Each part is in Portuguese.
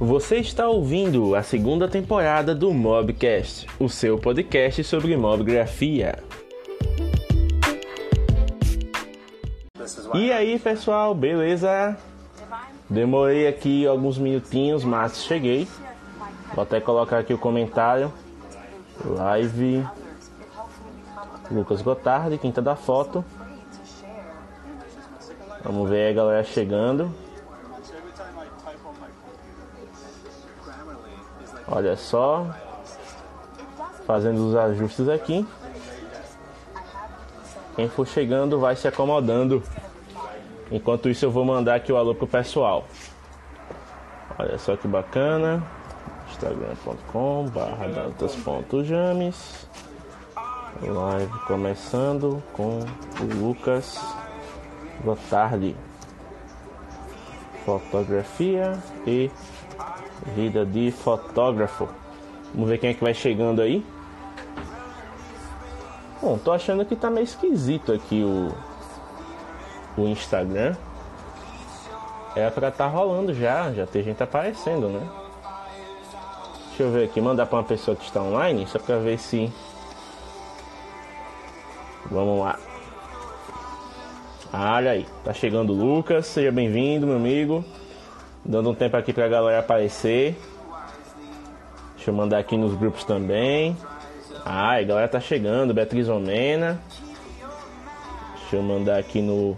Você está ouvindo a segunda temporada do Mobcast, o seu podcast sobre mobgrafia. E aí, pessoal, beleza? Demorei aqui alguns minutinhos, mas cheguei. Vou até colocar aqui o comentário. Live Lucas Gotardi, quinta da foto. Vamos ver a galera chegando. Olha só. Fazendo os ajustes aqui. Quem for chegando vai se acomodando. Enquanto isso eu vou mandar aqui o alô pro pessoal. Olha só que bacana. instagram.com dantas.james Live começando com o Lucas Gotardi. Fotografia e Vida de fotógrafo. Vamos ver quem é que vai chegando aí. Bom, tô achando que tá meio esquisito aqui o, o Instagram. É pra tá rolando já, já tem gente aparecendo, né? Deixa eu ver aqui, mandar pra uma pessoa que está online, só pra ver se. Vamos lá. Ah, olha aí, tá chegando o Lucas, seja bem-vindo, meu amigo. Dando um tempo aqui pra galera aparecer. Deixa eu mandar aqui nos grupos também. Ah, a galera tá chegando. Beatriz Omena. Deixa eu mandar aqui no,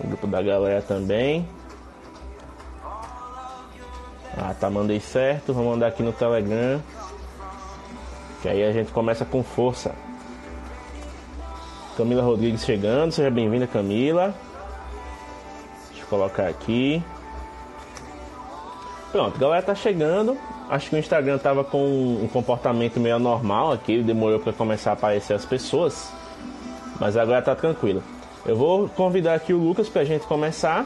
no grupo da galera também. Ah, tá, mandei certo. Vou mandar aqui no Telegram. Que aí a gente começa com força. Camila Rodrigues chegando. Seja bem-vinda, Camila. Deixa eu colocar aqui. Pronto, galera tá chegando. Acho que o Instagram tava com um comportamento meio anormal aqui, demorou para começar a aparecer as pessoas. Mas agora tá tranquilo. Eu vou convidar aqui o Lucas pra gente começar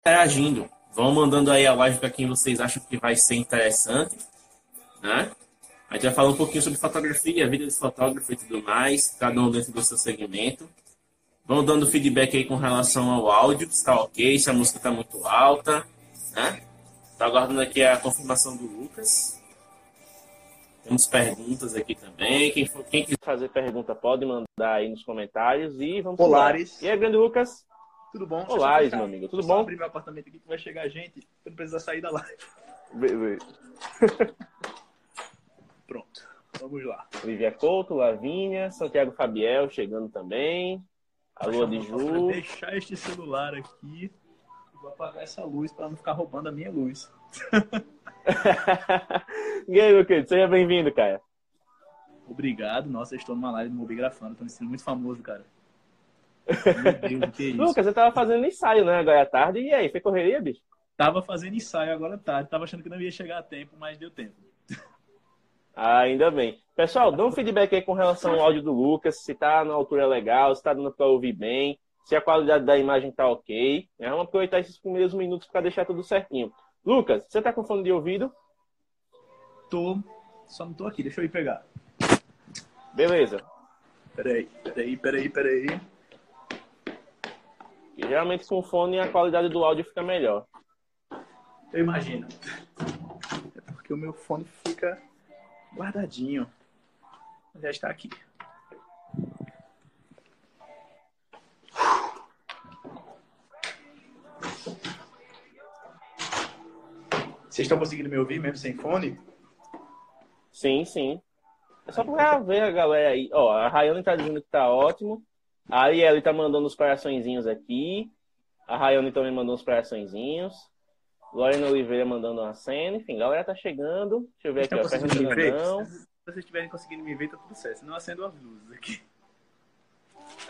interagindo. Vão mandando aí a live para quem vocês acham que vai ser interessante, né? A gente vai falar um pouquinho sobre fotografia, vida de fotógrafo e tudo mais, cada um dentro do seu segmento. Vão dando feedback aí com relação ao áudio, se tá ok, se a música tá muito alta, né? Tá aguardando aqui a confirmação do Lucas. Temos perguntas aqui também. Quem, for, quem quiser fazer pergunta pode mandar aí nos comentários e vamos Olares. E aí, grande Lucas? Tudo bom? Olares, meu amigo. Tudo eu bom? abrir meu apartamento aqui que vai chegar gente. Eu não precisa sair da live. Beleza. Pronto. Vamos lá. Olivia Couto, Lavínia, Santiago Fabiel chegando também. Alô, de Vou Ju. deixar este celular aqui. Vou apagar essa luz para não ficar roubando a minha luz. e aí, meu querido? Seja bem-vindo, cara. Obrigado. Nossa, eu estou numa live do Mobigrafando. Estou me sentindo muito famoso, cara. Meu Deus, o que é isso? Lucas, você tava fazendo ensaio, né, agora à tarde. E aí, foi correria, bicho? Tava fazendo ensaio agora à tarde. Tava achando que não ia chegar a tempo, mas deu tempo. Ah, ainda bem. Pessoal, dá um feedback aí com relação ao áudio do Lucas, se tá na altura legal, se tá dando para ouvir bem, se a qualidade da imagem tá ok. Né? Vamos aproveitar esses primeiros minutos para deixar tudo certinho. Lucas, você tá com fone de ouvido? Tô. Só não tô aqui. Deixa eu ir pegar. Beleza. Peraí, peraí, peraí, peraí. E geralmente com fone a qualidade do áudio fica melhor. Eu imagino. É porque o meu fone fica guardadinho. Já está aqui. Vocês estão conseguindo me ouvir mesmo sem fone? Sim, sim. É só pra ver a galera aí. Ó, a Rayane tá dizendo que tá ótimo. A Arielle tá mandando os coraçõezinhos aqui. A Rayane também mandou uns coraçõezinhos. Lorena Oliveira mandando uma cena. Enfim, a galera tá chegando. Deixa eu ver Vocês aqui, ó. Se vocês estiverem conseguindo me ver, tá tudo certo. Senão eu acendo as luzes aqui.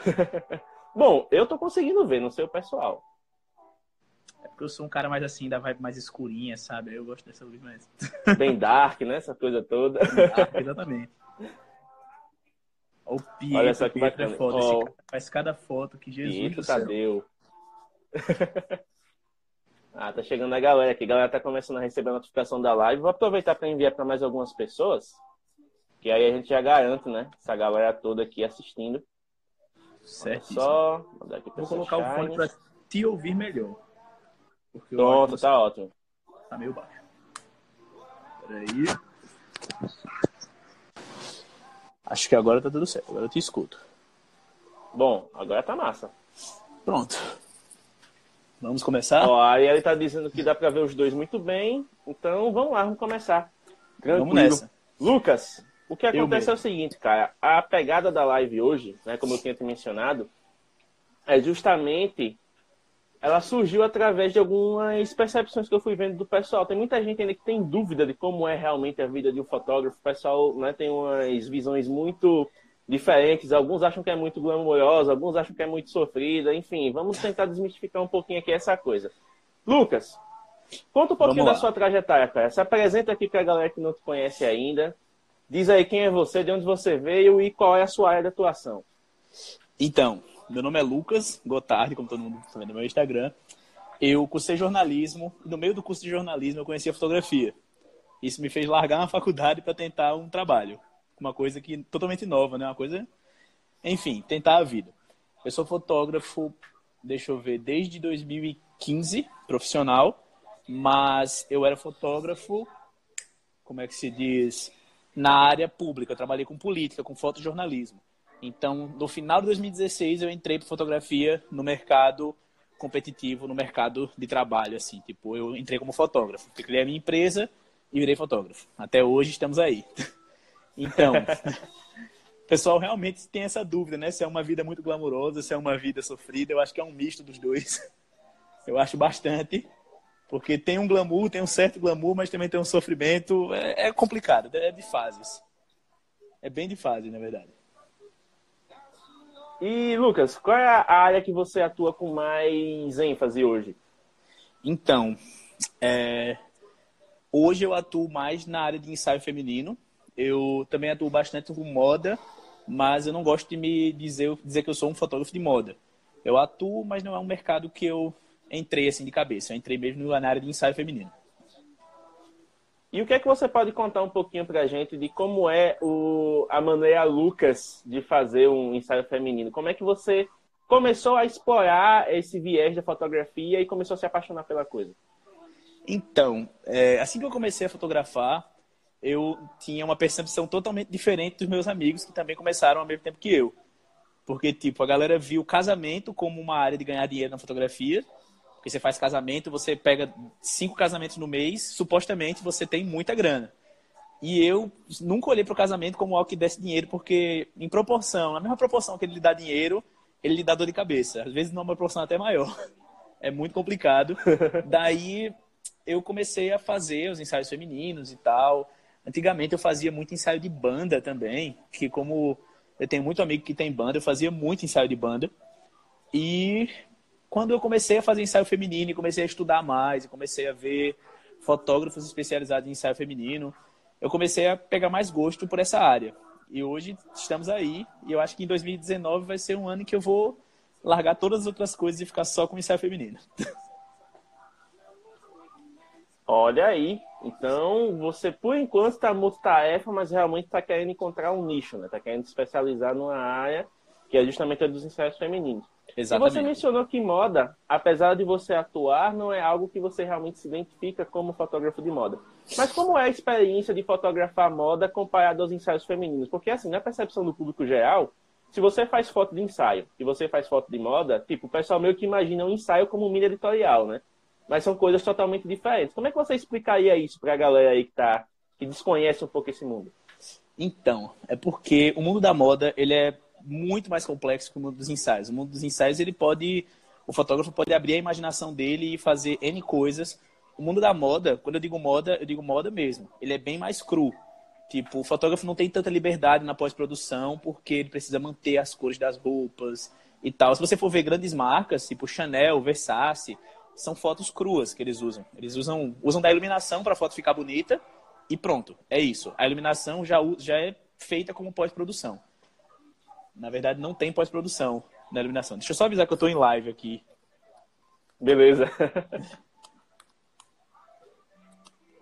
Bom, eu tô conseguindo ver, não sei o pessoal. É porque eu sou um cara mais assim, da vibe mais escurinha, sabe? Eu gosto dessa luz mais. Bem dark, né? Essa coisa toda. Ah, exatamente. O Pietro, Olha só que Pietro é foda. Ó. cara faz cada foto que Jesus Pietro do céu. Tadeu. ah, tá chegando a galera aqui. A galera tá começando a receber a notificação da live. Vou aproveitar para enviar para mais algumas pessoas. Que aí a gente já garante, né? Essa galera toda aqui assistindo. Certo. só. Vou colocar o fone pra te ouvir melhor. Porque Pronto, tá ótimo. Tá meio baixo. Peraí. Acho que agora tá tudo certo. Agora eu te escuto. Bom, agora tá massa. Pronto. Vamos começar? Ó, aí ele tá dizendo que dá pra ver os dois muito bem. Então vamos lá, vamos começar. Tranquilo. Vamos nessa. Lucas, o que acontece é o seguinte, cara. A pegada da live hoje, né, como eu tinha te mencionado, é justamente ela surgiu através de algumas percepções que eu fui vendo do pessoal. Tem muita gente ainda que tem dúvida de como é realmente a vida de um fotógrafo. O pessoal né, tem umas visões muito diferentes. Alguns acham que é muito glamourosa, alguns acham que é muito sofrida. Enfim, vamos tentar desmistificar um pouquinho aqui essa coisa. Lucas, conta um pouquinho da sua trajetória, cara. Se apresenta aqui para a galera que não te conhece ainda. Diz aí quem é você, de onde você veio e qual é a sua área de atuação. Então, meu nome é Lucas Gotardi, como todo mundo está vendo no meu Instagram. Eu cursei jornalismo e no meio do curso de jornalismo eu conheci a fotografia. Isso me fez largar uma faculdade para tentar um trabalho. Uma coisa que totalmente nova, né? Uma coisa. Enfim, tentar a vida. Eu sou fotógrafo, deixa eu ver, desde 2015, profissional, mas eu era fotógrafo, como é que se diz? Na área pública. Eu trabalhei com política, com fotojornalismo. Então, no final de 2016, eu entrei para fotografia no mercado competitivo, no mercado de trabalho, assim. Tipo, eu entrei como fotógrafo. Criei a minha empresa e virei fotógrafo. Até hoje estamos aí. Então, o pessoal realmente tem essa dúvida, né? Se é uma vida muito glamourosa, se é uma vida sofrida. Eu acho que é um misto dos dois. Eu acho bastante. Porque tem um glamour, tem um certo glamour, mas também tem um sofrimento. É, é complicado, é de fases. É bem de fase, na verdade. E, Lucas, qual é a área que você atua com mais ênfase hoje? Então, é... hoje eu atuo mais na área de ensaio feminino. Eu também atuo bastante com moda, mas eu não gosto de me dizer, dizer que eu sou um fotógrafo de moda. Eu atuo, mas não é um mercado que eu entrei assim de cabeça. Eu entrei mesmo na área de ensaio feminino. E o que é que você pode contar um pouquinho para a gente de como é o, a maneira Lucas de fazer um ensaio feminino? Como é que você começou a explorar esse viés da fotografia e começou a se apaixonar pela coisa? Então, é, assim que eu comecei a fotografar, eu tinha uma percepção totalmente diferente dos meus amigos que também começaram ao mesmo tempo que eu. Porque, tipo, a galera viu o casamento como uma área de ganhar dinheiro na fotografia você faz casamento, você pega cinco casamentos no mês, supostamente você tem muita grana. E eu nunca olhei para o casamento como algo que desse dinheiro, porque em proporção, na mesma proporção que ele lhe dá dinheiro, ele lhe dá dor de cabeça. Às vezes numa proporção até maior. É muito complicado. Daí eu comecei a fazer os ensaios femininos e tal. Antigamente eu fazia muito ensaio de banda também, que como eu tenho muito amigo que tem banda, eu fazia muito ensaio de banda. E quando eu comecei a fazer ensaio feminino e comecei a estudar mais, e comecei a ver fotógrafos especializados em ensaio feminino, eu comecei a pegar mais gosto por essa área. E hoje estamos aí, e eu acho que em 2019 vai ser um ano que eu vou largar todas as outras coisas e ficar só com ensaio feminino. Olha aí. Então, você por enquanto está multitarefa, mas realmente está querendo encontrar um nicho, né? Está querendo se especializar numa área que é justamente a dos ensaios femininos. Exatamente. E você mencionou que moda, apesar de você atuar, não é algo que você realmente se identifica como fotógrafo de moda. Mas como é a experiência de fotografar moda comparado aos ensaios femininos? Porque, assim, na percepção do público geral, se você faz foto de ensaio e você faz foto de moda, tipo, o pessoal meio que imagina um ensaio como um mini editorial, né? Mas são coisas totalmente diferentes. Como é que você explicaria isso para a galera aí que, tá, que desconhece um pouco esse mundo? Então, é porque o mundo da moda, ele é muito mais complexo que o mundo dos ensaios. O mundo dos ensaios, ele pode, o fotógrafo pode abrir a imaginação dele e fazer N coisas. O mundo da moda, quando eu digo moda, eu digo moda mesmo. Ele é bem mais cru. Tipo, o fotógrafo não tem tanta liberdade na pós-produção porque ele precisa manter as cores das roupas e tal. Se você for ver grandes marcas, tipo Chanel, Versace, são fotos cruas que eles usam. Eles usam, usam da iluminação para a foto ficar bonita e pronto, é isso. A iluminação já, já é feita como pós-produção. Na verdade, não tem pós-produção na iluminação. Deixa eu só avisar que eu estou em live aqui. Beleza.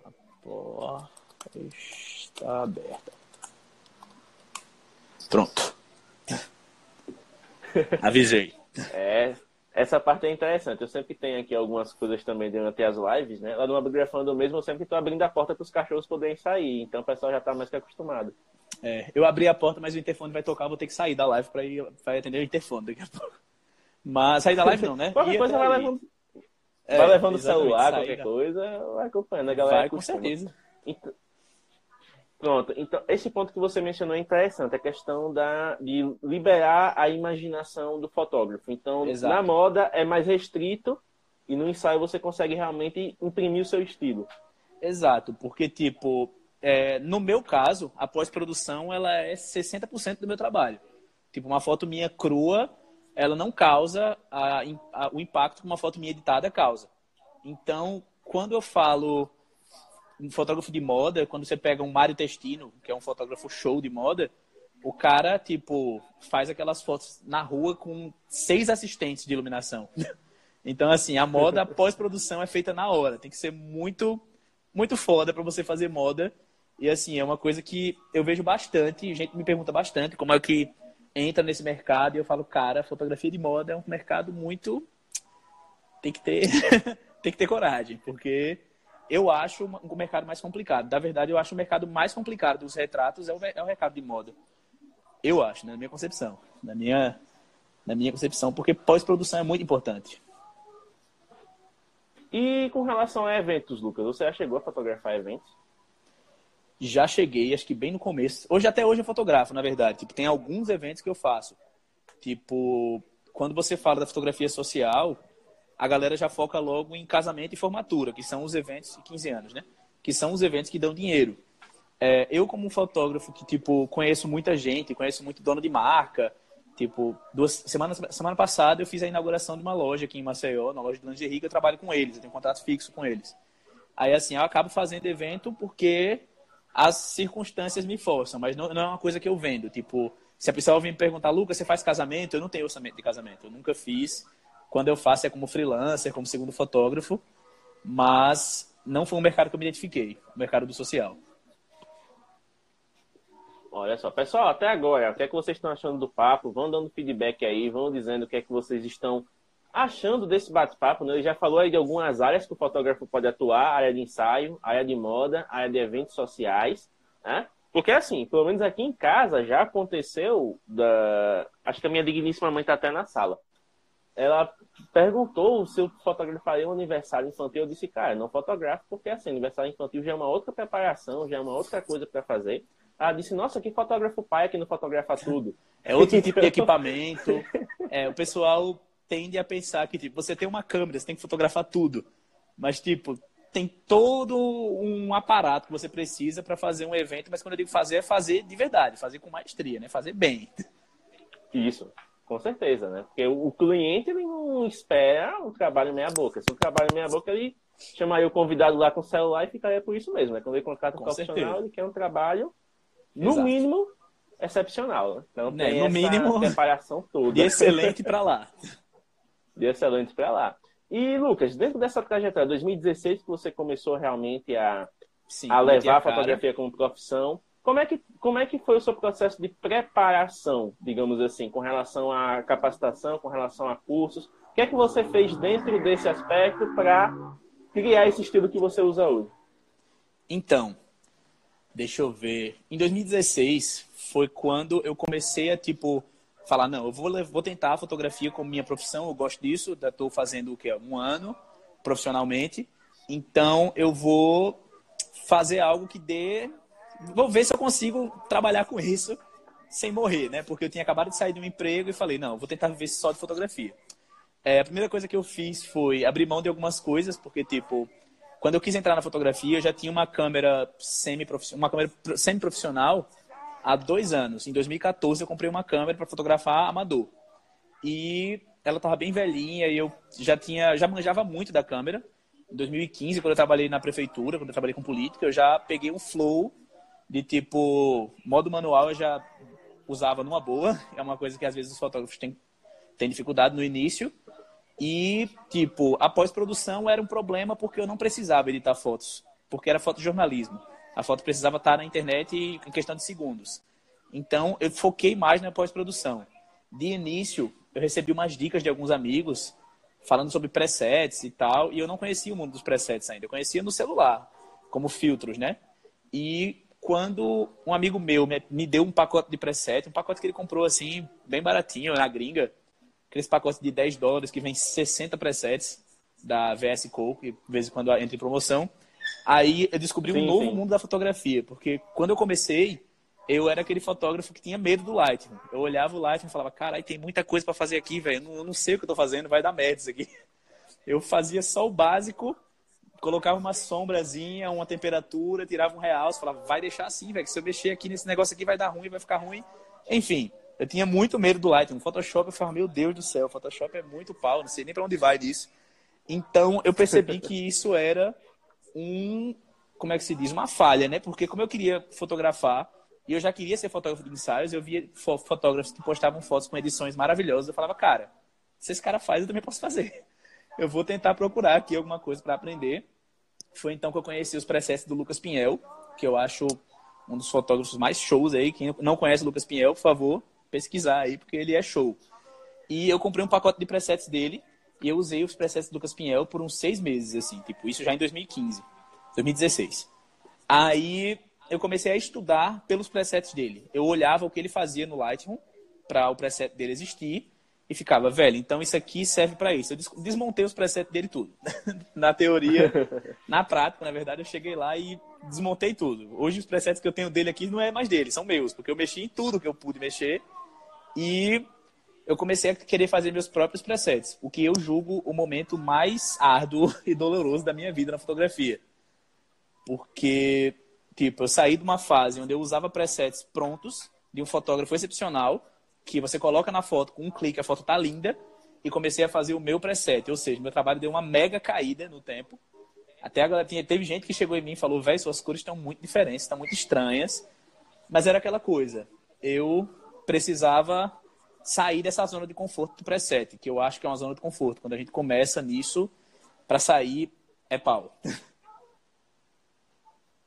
A porta está aberta. Pronto. Avisei. É, essa parte é interessante. Eu sempre tenho aqui algumas coisas também durante as lives, né? Lá no Abgrafando mesmo, eu sempre estou abrindo a porta para os cachorros poderem sair. Então o pessoal já está mais que acostumado. É, eu abri a porta, mas o interfone vai tocar, vou ter que sair da live para ir pra atender o interfone daqui a pouco. Mas sair da live não, né? Qualquer coisa vai levando, é, vai levando o celular, qualquer coisa, vai acompanhando a galera. Vai, com certeza. Então, Pronto, então esse ponto que você mencionou é interessante, a questão da, de liberar a imaginação do fotógrafo. Então, Exato. na moda é mais restrito e no ensaio você consegue realmente imprimir o seu estilo. Exato, porque tipo, é, no meu caso, a pós-produção ela é 60% do meu trabalho. Tipo, uma foto minha crua, ela não causa a, a, o impacto que uma foto minha editada causa. Então, quando eu falo um fotógrafo de moda, quando você pega um Mário Testino, que é um fotógrafo show de moda, o cara, tipo, faz aquelas fotos na rua com seis assistentes de iluminação. Então, assim, a moda pós-produção é feita na hora. Tem que ser muito, muito foda para você fazer moda. E, assim, é uma coisa que eu vejo bastante. Gente me pergunta bastante como é que entra nesse mercado. E eu falo, cara, fotografia de moda é um mercado muito. Tem que ter, tem que ter coragem, porque eu acho o mercado mais complicado. Na verdade, eu acho o mercado mais complicado dos retratos é o, é o mercado de moda. Eu acho, né? na minha concepção. Na minha, na minha concepção, porque pós-produção é muito importante. E com relação a eventos, Lucas, você já chegou a fotografar eventos? Já cheguei, acho que bem no começo. Hoje, até hoje, eu fotografo, na verdade. Tipo, tem alguns eventos que eu faço. Tipo, quando você fala da fotografia social, a galera já foca logo em casamento e formatura, que são os eventos de 15 anos, né? Que são os eventos que dão dinheiro. É, eu, como fotógrafo que, tipo, conheço muita gente, conheço muito dono de marca, tipo, duas semanas, semana passada eu fiz a inauguração de uma loja aqui em Maceió, na loja de lingerie, que eu trabalho com eles, eu tenho um contrato fixo com eles. Aí, assim, eu acabo fazendo evento porque as circunstâncias me forçam, mas não, não é uma coisa que eu vendo. Tipo, se a pessoa vem me perguntar, Lucas, você faz casamento? Eu não tenho orçamento de casamento, eu nunca fiz. Quando eu faço é como freelancer, como segundo fotógrafo, mas não foi um mercado que eu me identifiquei, o mercado do social. Olha só, pessoal, até agora, o que é que vocês estão achando do papo? Vão dando feedback aí, vão dizendo o que é que vocês estão achando desse bate-papo. Né? Ele já falou aí de algumas áreas que o fotógrafo pode atuar, área de ensaio, área de moda, área de eventos sociais, né? Porque assim, pelo menos aqui em casa já aconteceu da... Acho que a minha digníssima mãe está até na sala ela perguntou se eu fotografaria um aniversário infantil. Eu disse, cara, não fotografo, porque assim, aniversário infantil já é uma outra preparação, já é uma outra coisa para fazer. Ela disse, nossa, que fotógrafo pai que não fotografa tudo. É outro tipo de equipamento. É, o pessoal tende a pensar que, tipo, você tem uma câmera, você tem que fotografar tudo. Mas, tipo, tem todo um aparato que você precisa para fazer um evento, mas quando eu digo fazer, é fazer de verdade, fazer com maestria, né? Fazer bem. Isso. Com certeza, né? Porque o cliente ele não espera o trabalho meia boca. Se o trabalho meia boca, ele chamaria o convidado lá com o celular e ficaria por isso mesmo, né? Quando ele contrata um profissional, certeza. ele quer um trabalho, no Exato. mínimo, excepcional. Então né, tem no mínimo, preparação toda. De excelente para lá. De excelente para lá. E, Lucas, dentro dessa trajetória, 2016 que você começou realmente a, Sim, a levar a fotografia como profissão, como é, que, como é que foi o seu processo de preparação, digamos assim, com relação à capacitação, com relação a cursos? O que é que você fez dentro desse aspecto para criar esse estilo que você usa hoje? Então, deixa eu ver. Em 2016 foi quando eu comecei a, tipo, falar, não, eu vou, vou tentar a fotografia como minha profissão, eu gosto disso, estou fazendo o que? Um ano profissionalmente. Então, eu vou fazer algo que dê vou ver se eu consigo trabalhar com isso sem morrer, né? Porque eu tinha acabado de sair de um emprego e falei, não, vou tentar viver só de fotografia. É, a primeira coisa que eu fiz foi abrir mão de algumas coisas, porque, tipo, quando eu quis entrar na fotografia, eu já tinha uma câmera semi-profissional, uma câmera semi-profissional há dois anos. Em 2014, eu comprei uma câmera para fotografar amador. E ela estava bem velhinha e eu já tinha, já manjava muito da câmera. Em 2015, quando eu trabalhei na prefeitura, quando eu trabalhei com política, eu já peguei um flow de tipo, modo manual eu já usava numa boa, é uma coisa que às vezes os fotógrafos têm, têm dificuldade no início. E, tipo, a pós-produção era um problema porque eu não precisava editar fotos, porque era fotojornalismo. A foto precisava estar na internet em questão de segundos. Então, eu foquei mais na pós-produção. De início, eu recebi umas dicas de alguns amigos falando sobre presets e tal, e eu não conhecia o mundo dos presets ainda. Eu conhecia no celular, como filtros, né? E quando um amigo meu me deu um pacote de preset, um pacote que ele comprou assim, bem baratinho, na gringa, aqueles pacotes de 10 dólares que vem 60 presets da VS que de vez em quando entra em promoção. Aí eu descobri sim, um novo sim. mundo da fotografia, porque quando eu comecei, eu era aquele fotógrafo que tinha medo do Lightroom. Eu olhava o Lightroom e falava, caralho, tem muita coisa para fazer aqui, velho. Eu, eu não sei o que eu tô fazendo, vai dar merda isso aqui. Eu fazia só o básico, colocava uma sombrazinha, uma temperatura, tirava um real, falava, vai deixar assim, velho, que se eu mexer aqui nesse negócio aqui vai dar ruim, vai ficar ruim. Enfim, eu tinha muito medo do Lightroom. Photoshop, eu falava, meu Deus do céu, Photoshop é muito pau, não sei nem para onde vai disso. Então, eu percebi que isso era um, como é que se diz, uma falha, né? Porque como eu queria fotografar, e eu já queria ser fotógrafo de ensaios, eu via fotógrafos que postavam fotos com edições maravilhosas. Eu falava, cara, se esse cara faz, eu também posso fazer. Eu vou tentar procurar aqui alguma coisa para aprender. Foi então que eu conheci os presets do Lucas Pinhel, que eu acho um dos fotógrafos mais shows aí. Quem não conhece o Lucas Pinhel, por favor, pesquisar aí, porque ele é show. E eu comprei um pacote de presets dele e eu usei os presets do Lucas Pinhel por uns seis meses, assim, tipo, isso já em 2015, 2016. Aí eu comecei a estudar pelos presets dele. Eu olhava o que ele fazia no Lightroom para o preset dele existir e ficava, velho, então isso aqui serve para isso. Eu desmontei os presets dele tudo. na teoria, na prática, na verdade, eu cheguei lá e desmontei tudo. Hoje os presets que eu tenho dele aqui não é mais dele, são meus, porque eu mexi em tudo que eu pude mexer e eu comecei a querer fazer meus próprios presets, o que eu julgo o momento mais árduo e doloroso da minha vida na fotografia. Porque Tipo, eu saí de uma fase onde eu usava presets prontos, de um fotógrafo excepcional, que você coloca na foto, com um clique a foto tá linda, e comecei a fazer o meu preset. Ou seja, meu trabalho deu uma mega caída no tempo. Até agora teve gente que chegou em mim e falou, velho, suas cores estão muito diferentes, estão muito estranhas. Mas era aquela coisa. Eu precisava sair dessa zona de conforto do preset, que eu acho que é uma zona de conforto. Quando a gente começa nisso, para sair é pau.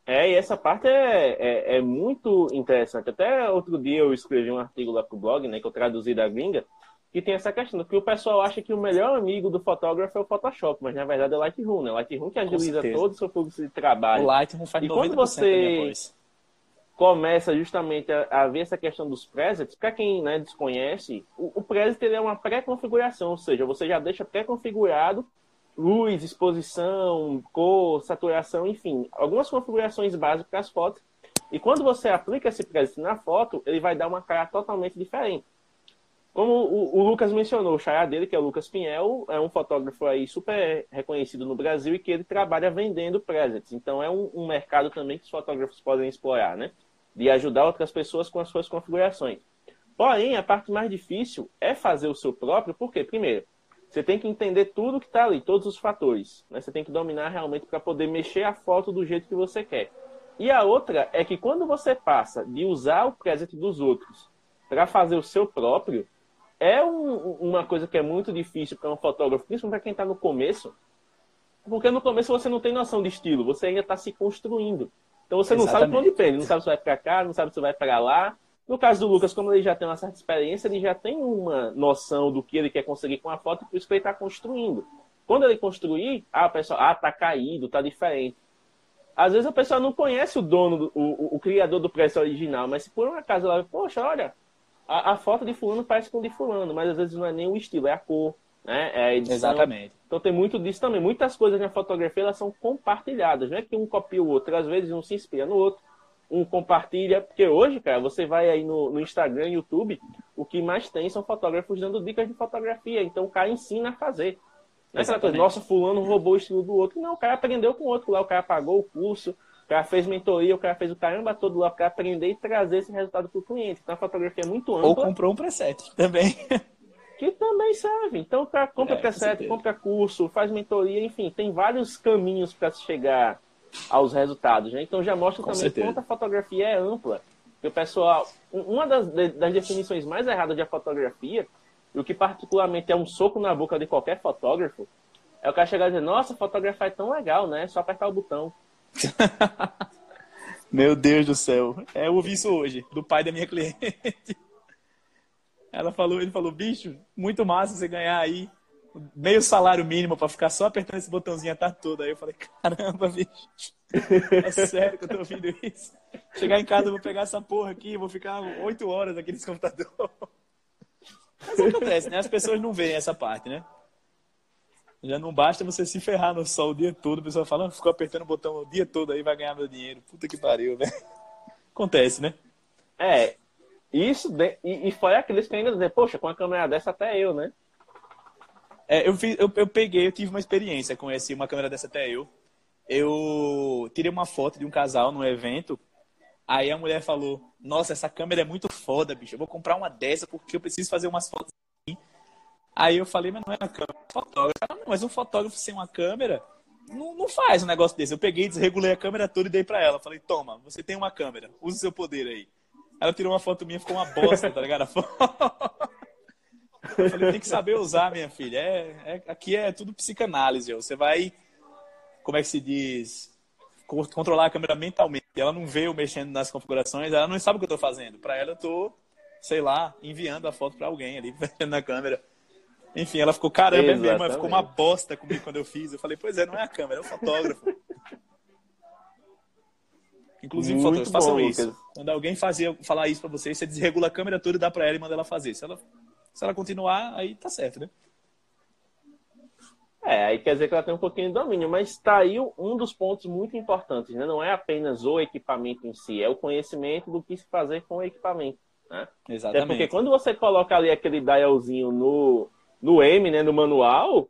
É, e essa parte é, é, é, muito interessante. Até outro dia eu escrevi um artigo lá pro blog, né, que eu traduzi da gringa, que tem essa questão, que o pessoal acha que o melhor amigo do fotógrafo é o Photoshop, mas na verdade é o Lightroom, né? O Lightroom que agiliza todo o seu fluxo de trabalho. O Lightroom faz e quando você começa justamente a, a, ver essa questão dos presets, para quem né, desconhece, o, o preset é uma pré-configuração, ou seja, você já deixa pré-configurado luz, exposição, cor, saturação, enfim, algumas configurações básicas para as fotos. E quando você aplica esse preset na foto, ele vai dar uma cara totalmente diferente. Como o, o Lucas mencionou, o xará dele, que é o Lucas Pinhel, é um fotógrafo aí super reconhecido no Brasil e que ele trabalha vendendo presets. Então é um, um mercado também que os fotógrafos podem explorar, né? De ajudar outras pessoas com as suas configurações. Porém, a parte mais difícil é fazer o seu próprio, porque, primeiro, você tem que entender tudo que está ali, todos os fatores. Né? Você tem que dominar realmente para poder mexer a foto do jeito que você quer. E a outra é que quando você passa de usar o presente dos outros para fazer o seu próprio, é um, uma coisa que é muito difícil para um fotógrafo, principalmente para quem está no começo, porque no começo você não tem noção de estilo, você ainda está se construindo. Então você não Exatamente. sabe para onde pende, não sabe se vai para cá, não sabe se vai para lá, no caso do Lucas, como ele já tem uma certa experiência, ele já tem uma noção do que ele quer conseguir com a foto, por isso que ele está construindo. Quando ele construir, ah, o pessoal, ah, tá caído, tá diferente. Às vezes a pessoa não conhece o dono, do, o, o, criador do preço original, mas se por um acaso ela, poxa, olha, a, a, foto de fulano parece com de fulano, mas às vezes não é nem o estilo, é a cor, né? É a edição. Exatamente. Então tem muito disso também. Muitas coisas na fotografia elas são compartilhadas, não é que um copia o outro, às vezes um se inspira no outro um compartilha, porque hoje, cara, você vai aí no, no Instagram, YouTube, o que mais tem são fotógrafos dando dicas de fotografia. Então o cara ensina a fazer. Não é aquela coisa, nossa, fulano roubou o estilo do outro. Não, o cara aprendeu com o outro lá, o cara pagou o curso, o cara fez mentoria, o cara fez o caramba todo lá para aprender e trazer esse resultado para o cliente. Então a fotografia é muito ampla. Ou comprou um preset também. que também serve. Então o cara compra é, preset, compra curso, faz mentoria, enfim, tem vários caminhos para se chegar aos resultados. Né? Então já mostra Com também certeza. quanto a fotografia é ampla. Porque o pessoal, uma das, das definições mais erradas de fotografia, e o que particularmente é um soco na boca de qualquer fotógrafo, é o cara chegar e dizer, nossa, fotografar é tão legal, né? É só apertar o botão. Meu Deus do céu. É, eu ouvi isso hoje, do pai da minha cliente. Ela falou, ele falou, bicho, muito massa você ganhar aí meio salário mínimo para ficar só apertando esse botãozinho a tarde toda. Aí eu falei, caramba, bicho. É sério que eu tô ouvindo isso? Chegar em casa, eu vou pegar essa porra aqui, vou ficar oito horas aqui nesse computador. Mas acontece, né? As pessoas não veem essa parte, né? Já não basta você se ferrar no sol o dia todo, a pessoa fala, ah, ficou apertando o botão o dia todo aí vai ganhar meu dinheiro. Puta que pariu, né? Acontece, né? É, isso, de... e, e foi aqueles que ainda dizem, poxa, com a câmera dessa até eu, né? É, eu, fiz, eu, eu peguei, eu tive uma experiência esse, uma câmera dessa até eu. Eu tirei uma foto de um casal num evento, aí a mulher falou, nossa, essa câmera é muito foda, bicho, eu vou comprar uma dessa porque eu preciso fazer umas fotos assim. Aí eu falei, mas não é uma câmera, é um fotógrafo. Não, mas um fotógrafo sem uma câmera não, não faz um negócio desse. Eu peguei, desregulei a câmera toda e dei pra ela. Falei, toma, você tem uma câmera, use o seu poder aí. Ela tirou uma foto minha, ficou uma bosta, tá ligado? Eu falei, tem que saber usar, minha filha. É, é, aqui é tudo psicanálise. Você vai, como é que se diz, controlar a câmera mentalmente. Ela não vê eu mexendo nas configurações, ela não sabe o que eu tô fazendo. Para ela, eu tô, sei lá, enviando a foto para alguém ali, na câmera. Enfim, ela ficou, caramba, é mesmo, ficou uma bosta comigo quando eu fiz. Eu falei, pois é, não é a câmera, é o fotógrafo. Inclusive, fotógrafos, façam isso. Quando alguém fazia, falar isso para você, você desregula a câmera toda e dá para ela e manda ela fazer. Se ela, se ela continuar, aí tá certo, né? É, aí quer dizer que ela tem um pouquinho de domínio, mas está aí um dos pontos muito importantes, né? Não é apenas o equipamento em si, é o conhecimento do que se fazer com o equipamento, né? Exatamente. É porque quando você coloca ali aquele dialzinho no, no M, né, no manual,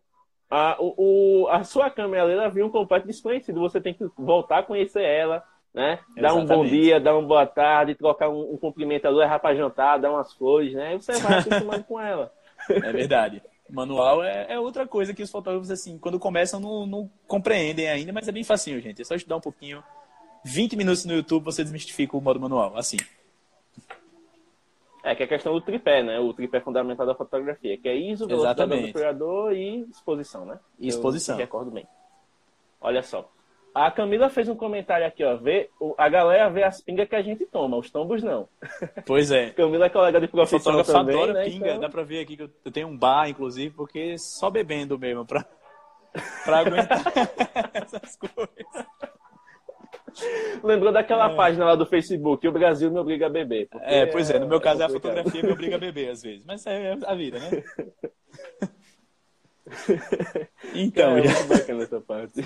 a, o, a sua câmera ela viu um completo desconhecido. Você tem que voltar a conhecer ela, né? Dar um bom dia, dar uma boa tarde, trocar um, um cumprimentador, errar para jantar, dar umas flores, né? E você vai acostumando com ela. É verdade. Manual é, é, outra coisa que os fotógrafos, assim, quando começam, não, não, compreendem ainda, mas é bem facinho, gente. É só estudar um pouquinho. 20 minutos no YouTube você desmistifica o modo manual, assim. É, que é a questão do tripé, né? O tripé fundamental da fotografia, que é ISO, velocidade do e exposição, né? E exposição. Eu recordo bem. Olha só. A Camila fez um comentário aqui, ó. Vê, a galera vê as pingas que a gente toma, os tombos não. Pois é. Camila é colega de profissão Fotógrafo também, adora né? pinga. Então... Dá pra ver aqui que eu tenho um bar, inclusive, porque só bebendo mesmo, pra, pra aguentar essas coisas. Lembrou daquela é. página lá do Facebook, o Brasil me obriga a beber. É, pois é, no meu é caso é, a fotografia me obriga a beber às vezes, mas é a vida, né? Então, é, já... bacana essa parte.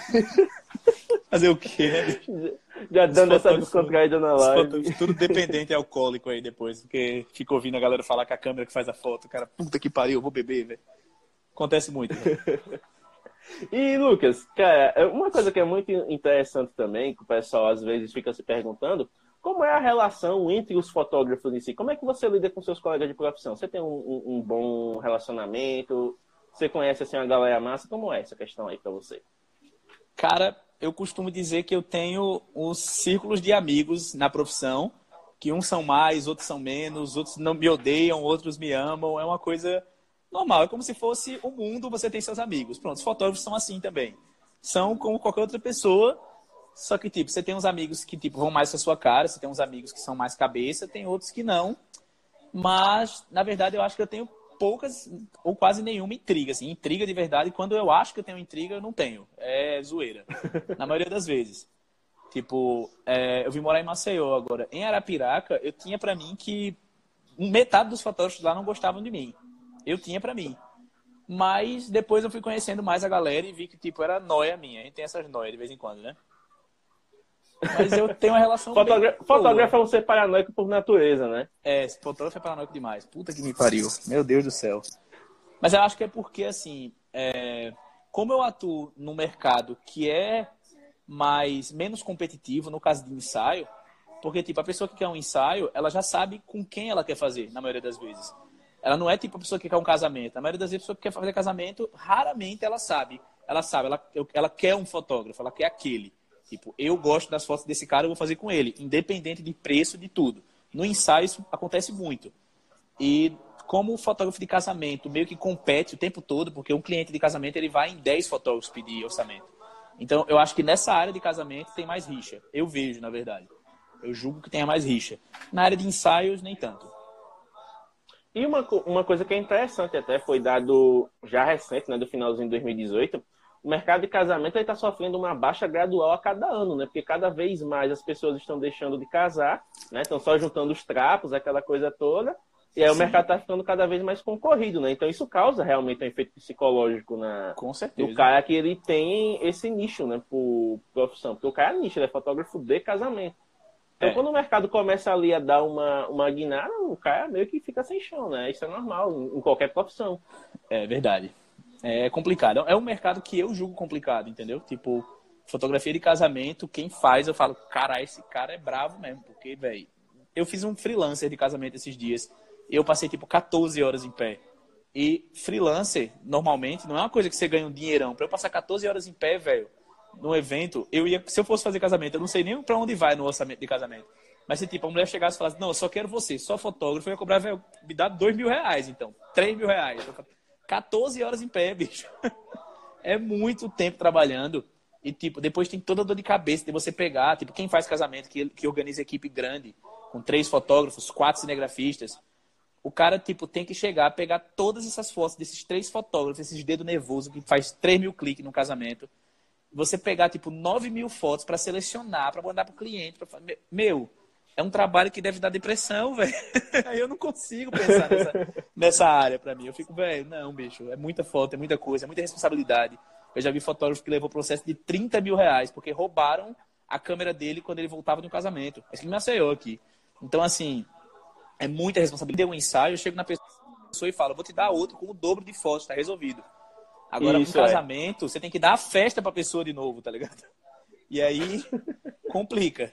Fazer o quê, né? Já dando essa descontraída na live. Tudo dependente e alcoólico aí depois, porque fica ouvindo a galera falar com a câmera que faz a foto. Cara, puta que pariu, eu vou beber, velho. Acontece muito. Né? E, Lucas, cara, é uma coisa que é muito interessante também, que o pessoal às vezes fica se perguntando, como é a relação entre os fotógrafos em si? Como é que você lida com seus colegas de profissão? Você tem um, um, um bom relacionamento? Você conhece assim a galera massa? Como é essa questão aí para você? Cara, eu costumo dizer que eu tenho uns círculos de amigos na profissão, que uns são mais, outros são menos, outros não me odeiam, outros me amam. É uma coisa normal. É como se fosse o mundo, você tem seus amigos. Pronto, os fotógrafos são assim também. São como qualquer outra pessoa, só que, tipo, você tem uns amigos que, tipo, vão mais com a sua cara, você tem uns amigos que são mais cabeça, tem outros que não. Mas, na verdade, eu acho que eu tenho poucas ou quase nenhuma intriga, assim. Intriga de verdade, quando eu acho que eu tenho intriga, eu não tenho. É zoeira. na maioria das vezes. Tipo, é, eu vim morar em Maceió agora. Em Arapiraca, eu tinha para mim que metade dos fotógrafos lá não gostavam de mim eu tinha para mim. Mas depois eu fui conhecendo mais a galera e vi que, tipo, era noia minha. A gente tem essas noias de vez em quando, né? Mas eu tenho uma relação. Fotogra fotógrafo é um ser paranoico por natureza, né? É, fotógrafo é paranoico demais. Puta que me pariu. Meu Deus do céu. Mas eu acho que é porque, assim, é... como eu atuo no mercado que é mais menos competitivo, no caso de ensaio, porque, tipo, a pessoa que quer um ensaio, ela já sabe com quem ela quer fazer, na maioria das vezes. Ela não é tipo a pessoa que quer um casamento. A maioria das vezes a pessoa que quer fazer casamento, raramente ela sabe. Ela sabe, ela, ela quer um fotógrafo, ela quer aquele. Tipo, eu gosto das fotos desse cara, eu vou fazer com ele, independente de preço, de tudo. No ensaio isso acontece muito. E como o fotógrafo de casamento meio que compete o tempo todo, porque um cliente de casamento ele vai em 10 fotógrafos pedir orçamento. Então, eu acho que nessa área de casamento tem mais rixa. Eu vejo, na verdade. Eu julgo que tenha mais rixa. Na área de ensaios, nem tanto. E uma, uma coisa que é interessante até, foi dado já recente, né, do finalzinho de 2018, o mercado de casamento está sofrendo uma baixa gradual a cada ano, né? Porque cada vez mais as pessoas estão deixando de casar, né? Estão só juntando os trapos, aquela coisa toda. E aí Sim. o mercado está ficando cada vez mais concorrido, né? Então isso causa realmente um efeito psicológico na, Com certeza. no cara que ele tem esse nicho, né? Por profissão. Porque o cara é nicho, ele é fotógrafo de casamento. Então, é. quando o mercado começa ali a dar uma, uma guinada, o cara meio que fica sem chão, né? Isso é normal em qualquer profissão. É verdade. É complicado. É um mercado que eu julgo complicado, entendeu? Tipo, fotografia de casamento, quem faz, eu falo, cara, esse cara é bravo mesmo, porque, velho, eu fiz um freelancer de casamento esses dias. Eu passei, tipo, 14 horas em pé. E freelancer, normalmente, não é uma coisa que você ganha um dinheirão. Pra eu passar 14 horas em pé, velho, no evento, eu ia, se eu fosse fazer casamento, eu não sei nem para onde vai no orçamento de casamento. Mas se tipo, a mulher chegasse e falasse, não, eu só quero você, só fotógrafo, eu ia cobrar, velho, me dá dois mil reais, então. três mil reais. 14 horas em pé, bicho. é muito tempo trabalhando. E, tipo, depois tem toda a dor de cabeça de você pegar, tipo, quem faz casamento, que, que organiza equipe grande, com três fotógrafos, quatro cinegrafistas. O cara, tipo, tem que chegar, pegar todas essas fotos desses três fotógrafos, esses dedos nervosos que faz 3 mil cliques no casamento você pegar, tipo, 9 mil fotos para selecionar, para mandar para o cliente. Pra... Meu, é um trabalho que deve dar depressão, velho. Aí eu não consigo pensar nessa, nessa área para mim. Eu fico, velho, não, bicho, é muita foto, é muita coisa, é muita responsabilidade. Eu já vi fotógrafo que levou processo de 30 mil reais, porque roubaram a câmera dele quando ele voltava de um casamento. Esse que me aceiou aqui. Então, assim, é muita responsabilidade. Deu um ensaio, eu chego na pessoa e falo, vou te dar outro com o dobro de fotos, tá resolvido. Agora, Isso, um é. casamento, é. você tem que dar a festa pra pessoa de novo, tá ligado? E aí, complica.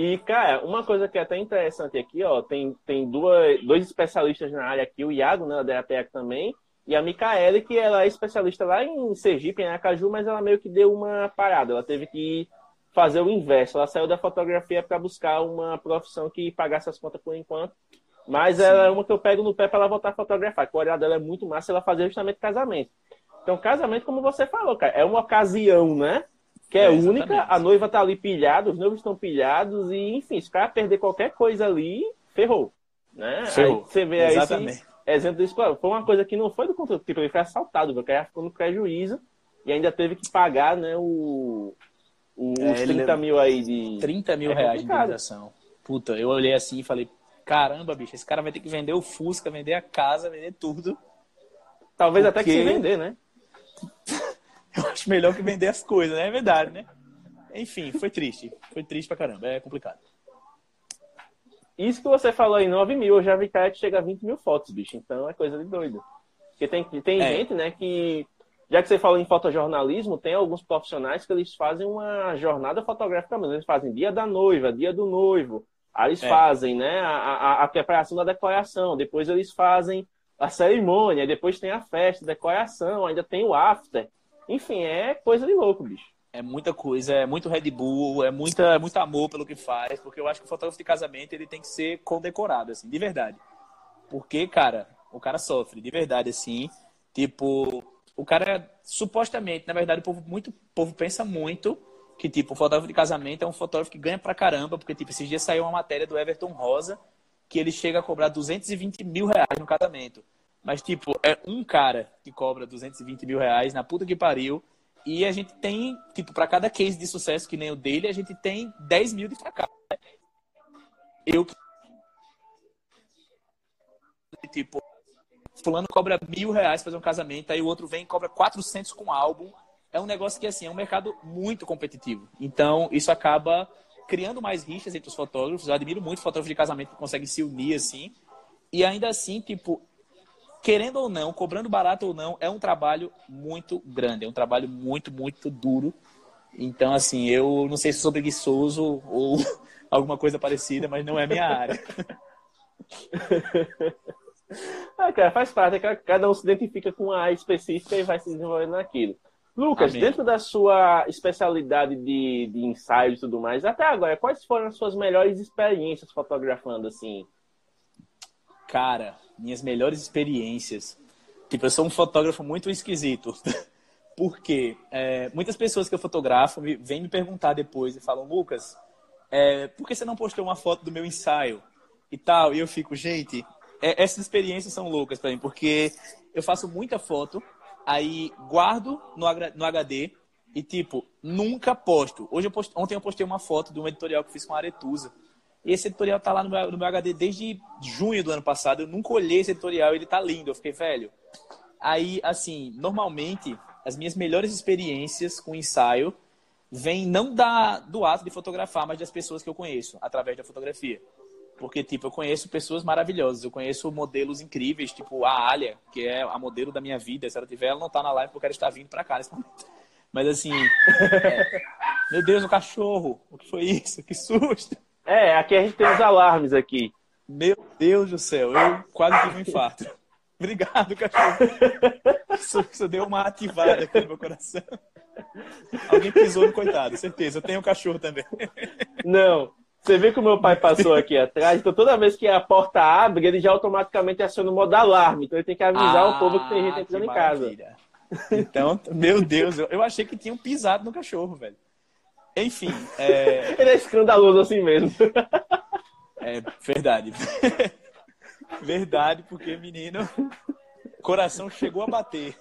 E, cara, uma coisa que é até interessante aqui, ó, tem, tem duas, dois especialistas na área aqui, o Iago, né, da EAPEC também, e a Micaele, que ela é especialista lá em Sergipe, em Acaju, mas ela meio que deu uma parada, ela teve que fazer o inverso, ela saiu da fotografia para buscar uma profissão que pagasse as contas por enquanto, mas Sim. ela é uma que eu pego no pé para ela voltar a fotografar. Que o olhar dela é muito massa ela fazer justamente casamento. Então, casamento, como você falou, cara, é uma ocasião, né? Que é, é única, a noiva tá ali pilhada, os noivos estão pilhados, e enfim, se o cara perder qualquer coisa ali, ferrou. Né? Ferrou. Você vê aí esse exemplo disso, foi uma coisa que não foi do controle, tipo, ele foi assaltado, o cara ficou no prejuízo e ainda teve que pagar né, o, o é, os 30 mil aí de. 30 mil é reais de indenização. Puta, eu olhei assim e falei, caramba, bicho, esse cara vai ter que vender o Fusca, vender a casa, vender tudo. Talvez porque... até que se vender, né? Eu acho melhor que vender as coisas, né? É verdade, né? Enfim, foi triste. Foi triste pra caramba, é complicado. Isso que você falou em 9 mil, eu já vi cara que chega a 20 mil fotos, bicho. Então é coisa de doido. Porque tem, tem é. gente, né, que. Já que você falou em fotojornalismo, tem alguns profissionais que eles fazem uma jornada fotográfica mesmo. Eles fazem dia da noiva, dia do noivo, Aí eles é. fazem né, a, a, a, preparação da decoração, depois eles fazem a cerimônia, depois tem a festa, decoração, ainda tem o after. Enfim, é coisa de louco, bicho. É muita coisa, é muito Red Bull, é muita, muito amor pelo que faz, porque eu acho que o fotógrafo de casamento ele tem que ser condecorado, assim, de verdade. Porque, cara, o cara sofre, de verdade, assim. Tipo, o cara, supostamente, na verdade, o povo, muito, o povo pensa muito que, tipo, o fotógrafo de casamento é um fotógrafo que ganha pra caramba, porque, tipo, esses dias saiu uma matéria do Everton Rosa que ele chega a cobrar 220 mil reais no casamento. Mas, tipo, é um cara que cobra 220 mil reais na puta que pariu. E a gente tem, tipo, para cada case de sucesso que nem o dele, a gente tem 10 mil de fracasso. Eu tipo, fulano cobra mil reais pra fazer um casamento, aí o outro vem e cobra 400 com álbum é um negócio que, assim, é um mercado muito competitivo. Então, isso acaba criando mais rixas entre os fotógrafos. Eu admiro muito fotógrafos de casamento que conseguem se unir, assim. E ainda assim, tipo, querendo ou não, cobrando barato ou não, é um trabalho muito grande. É um trabalho muito, muito duro. Então, assim, eu não sei se sou preguiçoso ou alguma coisa parecida, mas não é minha área. ah, cara, faz parte. Cada um se identifica com a área específica e vai se desenvolvendo naquilo. Lucas, Amém. dentro da sua especialidade de, de ensaio e tudo mais, até agora, quais foram as suas melhores experiências fotografando assim? Cara, minhas melhores experiências. Tipo, eu sou um fotógrafo muito esquisito. Porque é, muitas pessoas que eu fotografo vêm me perguntar depois e falam, Lucas, é, por que você não postou uma foto do meu ensaio? E tal. E eu fico, gente, é, essas experiências são loucas para mim, porque eu faço muita foto, aí guardo no, no HD e, tipo, nunca posto. Hoje eu post... Ontem eu postei uma foto de um editorial que fiz com a Aretusa. Esse editorial tá lá no meu, no meu HD desde junho do ano passado. Eu nunca olhei esse editorial, ele tá lindo. Eu fiquei, velho. Aí, assim, normalmente, as minhas melhores experiências com ensaio vêm não da, do ato de fotografar, mas das pessoas que eu conheço, através da fotografia. Porque, tipo, eu conheço pessoas maravilhosas, eu conheço modelos incríveis, tipo a Alia, que é a modelo da minha vida. Se ela tiver, ela não tá na live porque ela está vindo pra cá nesse momento. Mas assim, é... meu Deus, o cachorro, o que foi isso? Que susto! É, aqui a gente tem os alarmes aqui. Meu Deus do céu, eu quase tive um infarto. Obrigado, cachorro. Isso, isso deu uma ativada aqui no meu coração. Alguém pisou no coitado, certeza. Eu tenho um cachorro também. Não, você vê que o meu pai passou aqui atrás, então toda vez que a porta abre, ele já automaticamente aciona o modo alarme. Então ele tem que avisar ah, o povo que tem gente entrando em casa. Então, meu Deus, eu, achei que tinham pisado no cachorro, velho. Enfim. É... Ele é escandaloso assim mesmo. É verdade. Verdade, porque, menino, coração chegou a bater.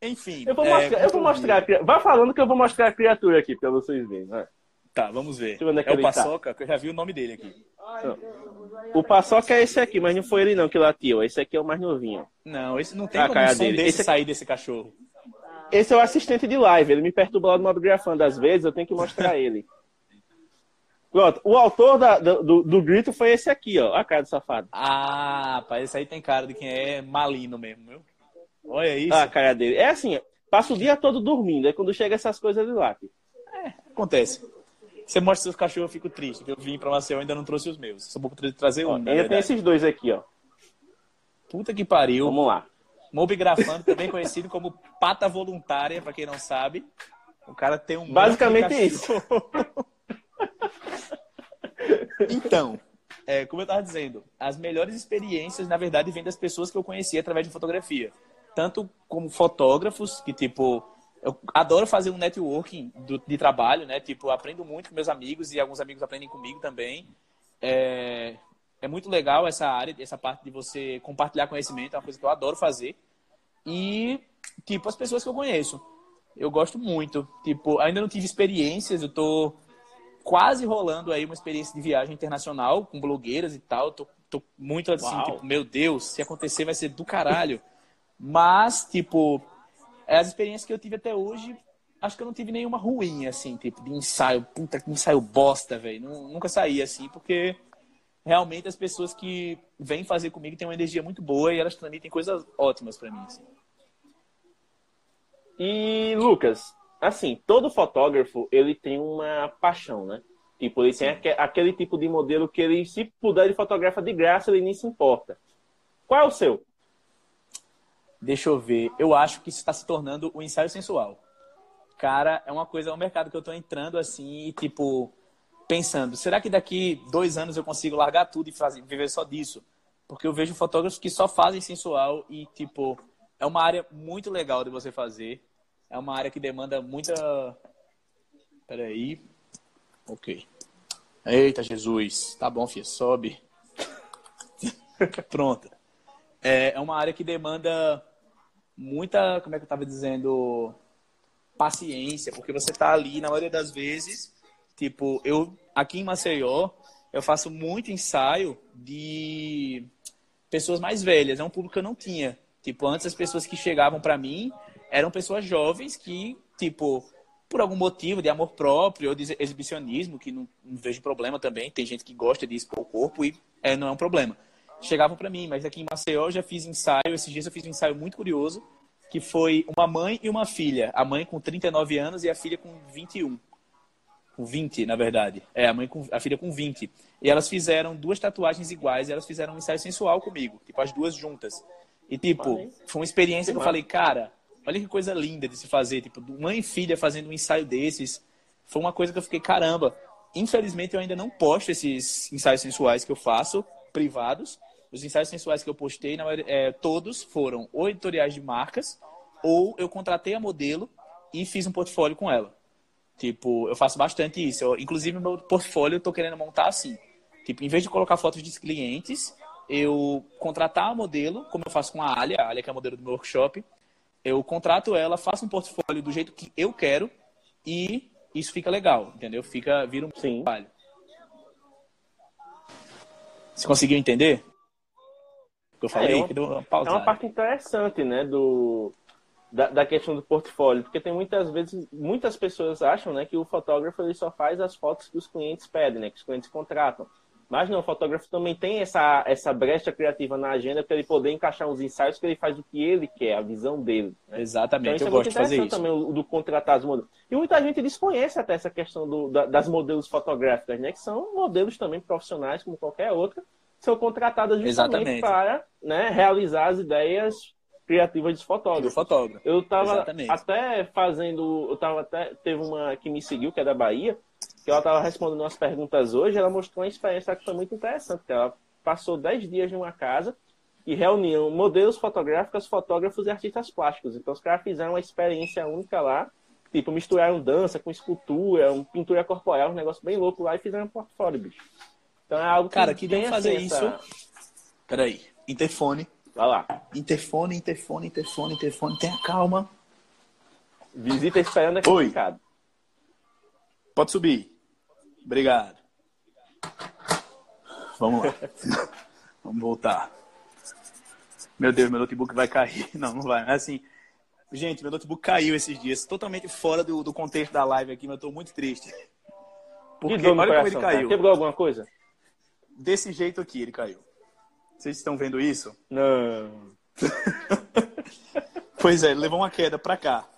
Enfim. Eu vou mostrar, é, eu vou mostrar Vai falando que eu vou mostrar a criatura aqui pra vocês verem. Né? Tá, vamos ver. É, é, o tá. Paçoca, tá. que eu já vi o nome dele aqui. O Paçoca é esse aqui, mas não foi ele não que latiu. Esse aqui é o mais novinho. Não, esse não tem a como som desse esse... sair desse cachorro. Esse é o assistente de live. Ele me perturba lá no modo grafando. Às vezes eu tenho que mostrar ele. Pronto. O autor da, do, do, grito foi esse aqui, ó. A cara do safado. Ah, pai, esse aí tem cara de quem é malino mesmo, viu? Olha isso. Ah, a cara dele. É assim, passa o dia todo dormindo. Aí quando chega essas coisas ele late. É, acontece. Você mostra seus cachorros, eu fico triste. Eu vim pra Maceió e ainda não trouxe os meus. Só vou trazer um. Ainda tem esses dois aqui, ó. Puta que pariu. Vamos lá. Mobigrafando, também conhecido como pata voluntária, para quem não sabe. O cara tem um. Basicamente isso. então, é, como eu estava dizendo, as melhores experiências, na verdade, vêm das pessoas que eu conheci através de fotografia. Tanto como fotógrafos, que, tipo, eu adoro fazer um networking do, de trabalho, né? Tipo, aprendo muito com meus amigos e alguns amigos aprendem comigo também. É, é muito legal essa área, essa parte de você compartilhar conhecimento, é uma coisa que eu adoro fazer. E, tipo, as pessoas que eu conheço. Eu gosto muito. Tipo, ainda não tive experiências, eu tô quase rolando aí uma experiência de viagem internacional com blogueiras e tal. Tô, tô muito assim, tipo, meu Deus, se acontecer vai ser do caralho. Mas, tipo, é as experiências que eu tive até hoje, acho que eu não tive nenhuma ruim, assim, tipo, de ensaio, puta que ensaio bosta, velho. Nunca saí assim, porque realmente as pessoas que vêm fazer comigo têm uma energia muito boa e elas transmitem coisas ótimas para mim. Assim. E, Lucas, assim, todo fotógrafo, ele tem uma paixão, né? Tipo, ele tem aquele tipo de modelo que ele, se puder, ele fotografa de graça, ele nem se importa. Qual é o seu? Deixa eu ver. Eu acho que isso está se tornando o um ensaio sensual. Cara, é uma coisa, é um mercado que eu estou entrando assim e, tipo, pensando, será que daqui dois anos eu consigo largar tudo e fazer, viver só disso? Porque eu vejo fotógrafos que só fazem sensual e, tipo, é uma área muito legal de você fazer. É uma área que demanda muita. Peraí. Ok. Eita, Jesus. Tá bom, filha, sobe. Pronto. É, é uma área que demanda muita, como é que eu estava dizendo, paciência, porque você está ali, na maioria das vezes, tipo, eu aqui em Maceió, eu faço muito ensaio de pessoas mais velhas, é um público que eu não tinha. Tipo, antes as pessoas que chegavam para mim eram pessoas jovens que, tipo, por algum motivo de amor próprio ou de exibicionismo, que não, não vejo problema também, tem gente que gosta de expor o corpo e é, não é um problema chegavam para mim, mas aqui em Maceió eu já fiz ensaio, esses dias eu fiz um ensaio muito curioso, que foi uma mãe e uma filha. A mãe com 39 anos e a filha com 21. Com 20, na verdade. É, a mãe com a filha com 20. E elas fizeram duas tatuagens iguais, e elas fizeram um ensaio sensual comigo, tipo as duas juntas. E tipo, foi uma experiência que eu falei, cara, olha que coisa linda de se fazer, tipo, mãe e filha fazendo um ensaio desses. Foi uma coisa que eu fiquei, caramba. Infelizmente eu ainda não posto esses ensaios sensuais que eu faço privados, os ensaios sensuais que eu postei, na, é, todos foram ou editoriais de marcas, ou eu contratei a modelo e fiz um portfólio com ela. Tipo, eu faço bastante isso. Eu, inclusive, meu portfólio eu tô querendo montar assim. Tipo, em vez de colocar fotos de clientes, eu contratar a modelo, como eu faço com a Alia, a Alia que é a modelo do meu workshop, eu contrato ela, faço um portfólio do jeito que eu quero e isso fica legal, entendeu? Fica, vira um Sim. trabalho. Você conseguiu entender? Que eu falei? É, uma, uma, é uma parte interessante, né, do, da, da, questão do portfólio, porque tem muitas vezes, muitas pessoas acham, né, que o fotógrafo ele só faz as fotos que os clientes pedem, né, que os clientes contratam. Mas não, o fotógrafo também tem essa, essa brecha criativa na agenda para ele poder encaixar uns ensaios que ele faz o que ele quer, a visão dele. Né? Exatamente, então, isso eu é gosto de fazer isso. também o, do contratar as modelos. E muita gente desconhece até essa questão do, da, das modelos fotográficas, né? Que são modelos também profissionais, como qualquer outra, são contratadas justamente Exatamente. para né, realizar as ideias criativas dos fotógrafos. fotógrafo. Eu estava até fazendo, eu tava até teve uma que me seguiu que é da Bahia, que ela estava respondendo umas perguntas hoje, ela mostrou uma experiência que foi muito interessante, que ela passou 10 dias numa casa e reuniam modelos fotográficos, fotógrafos e artistas plásticos. Então os caras fizeram uma experiência única lá, tipo, misturaram dança com escultura, um pintura corporal, um negócio bem louco lá e fizeram um portfólio, bicho. Então é algo que Cara, queria fazer assim, isso. Essa... Peraí, interfone. Vai lá. Interfone, interfone, interfone, interfone. Tenha calma. Visita esperando complicado. Oi. Pode subir. Obrigado. Vamos lá. Vamos voltar. Meu Deus, meu notebook vai cair. Não, não vai. Assim, gente, meu notebook caiu esses dias. Totalmente fora do, do contexto da live aqui, mas eu tô muito triste. Porque olha como ele caiu. Quebrou alguma coisa? Desse jeito aqui ele caiu. Vocês estão vendo isso? Não. pois é, levou uma queda pra cá.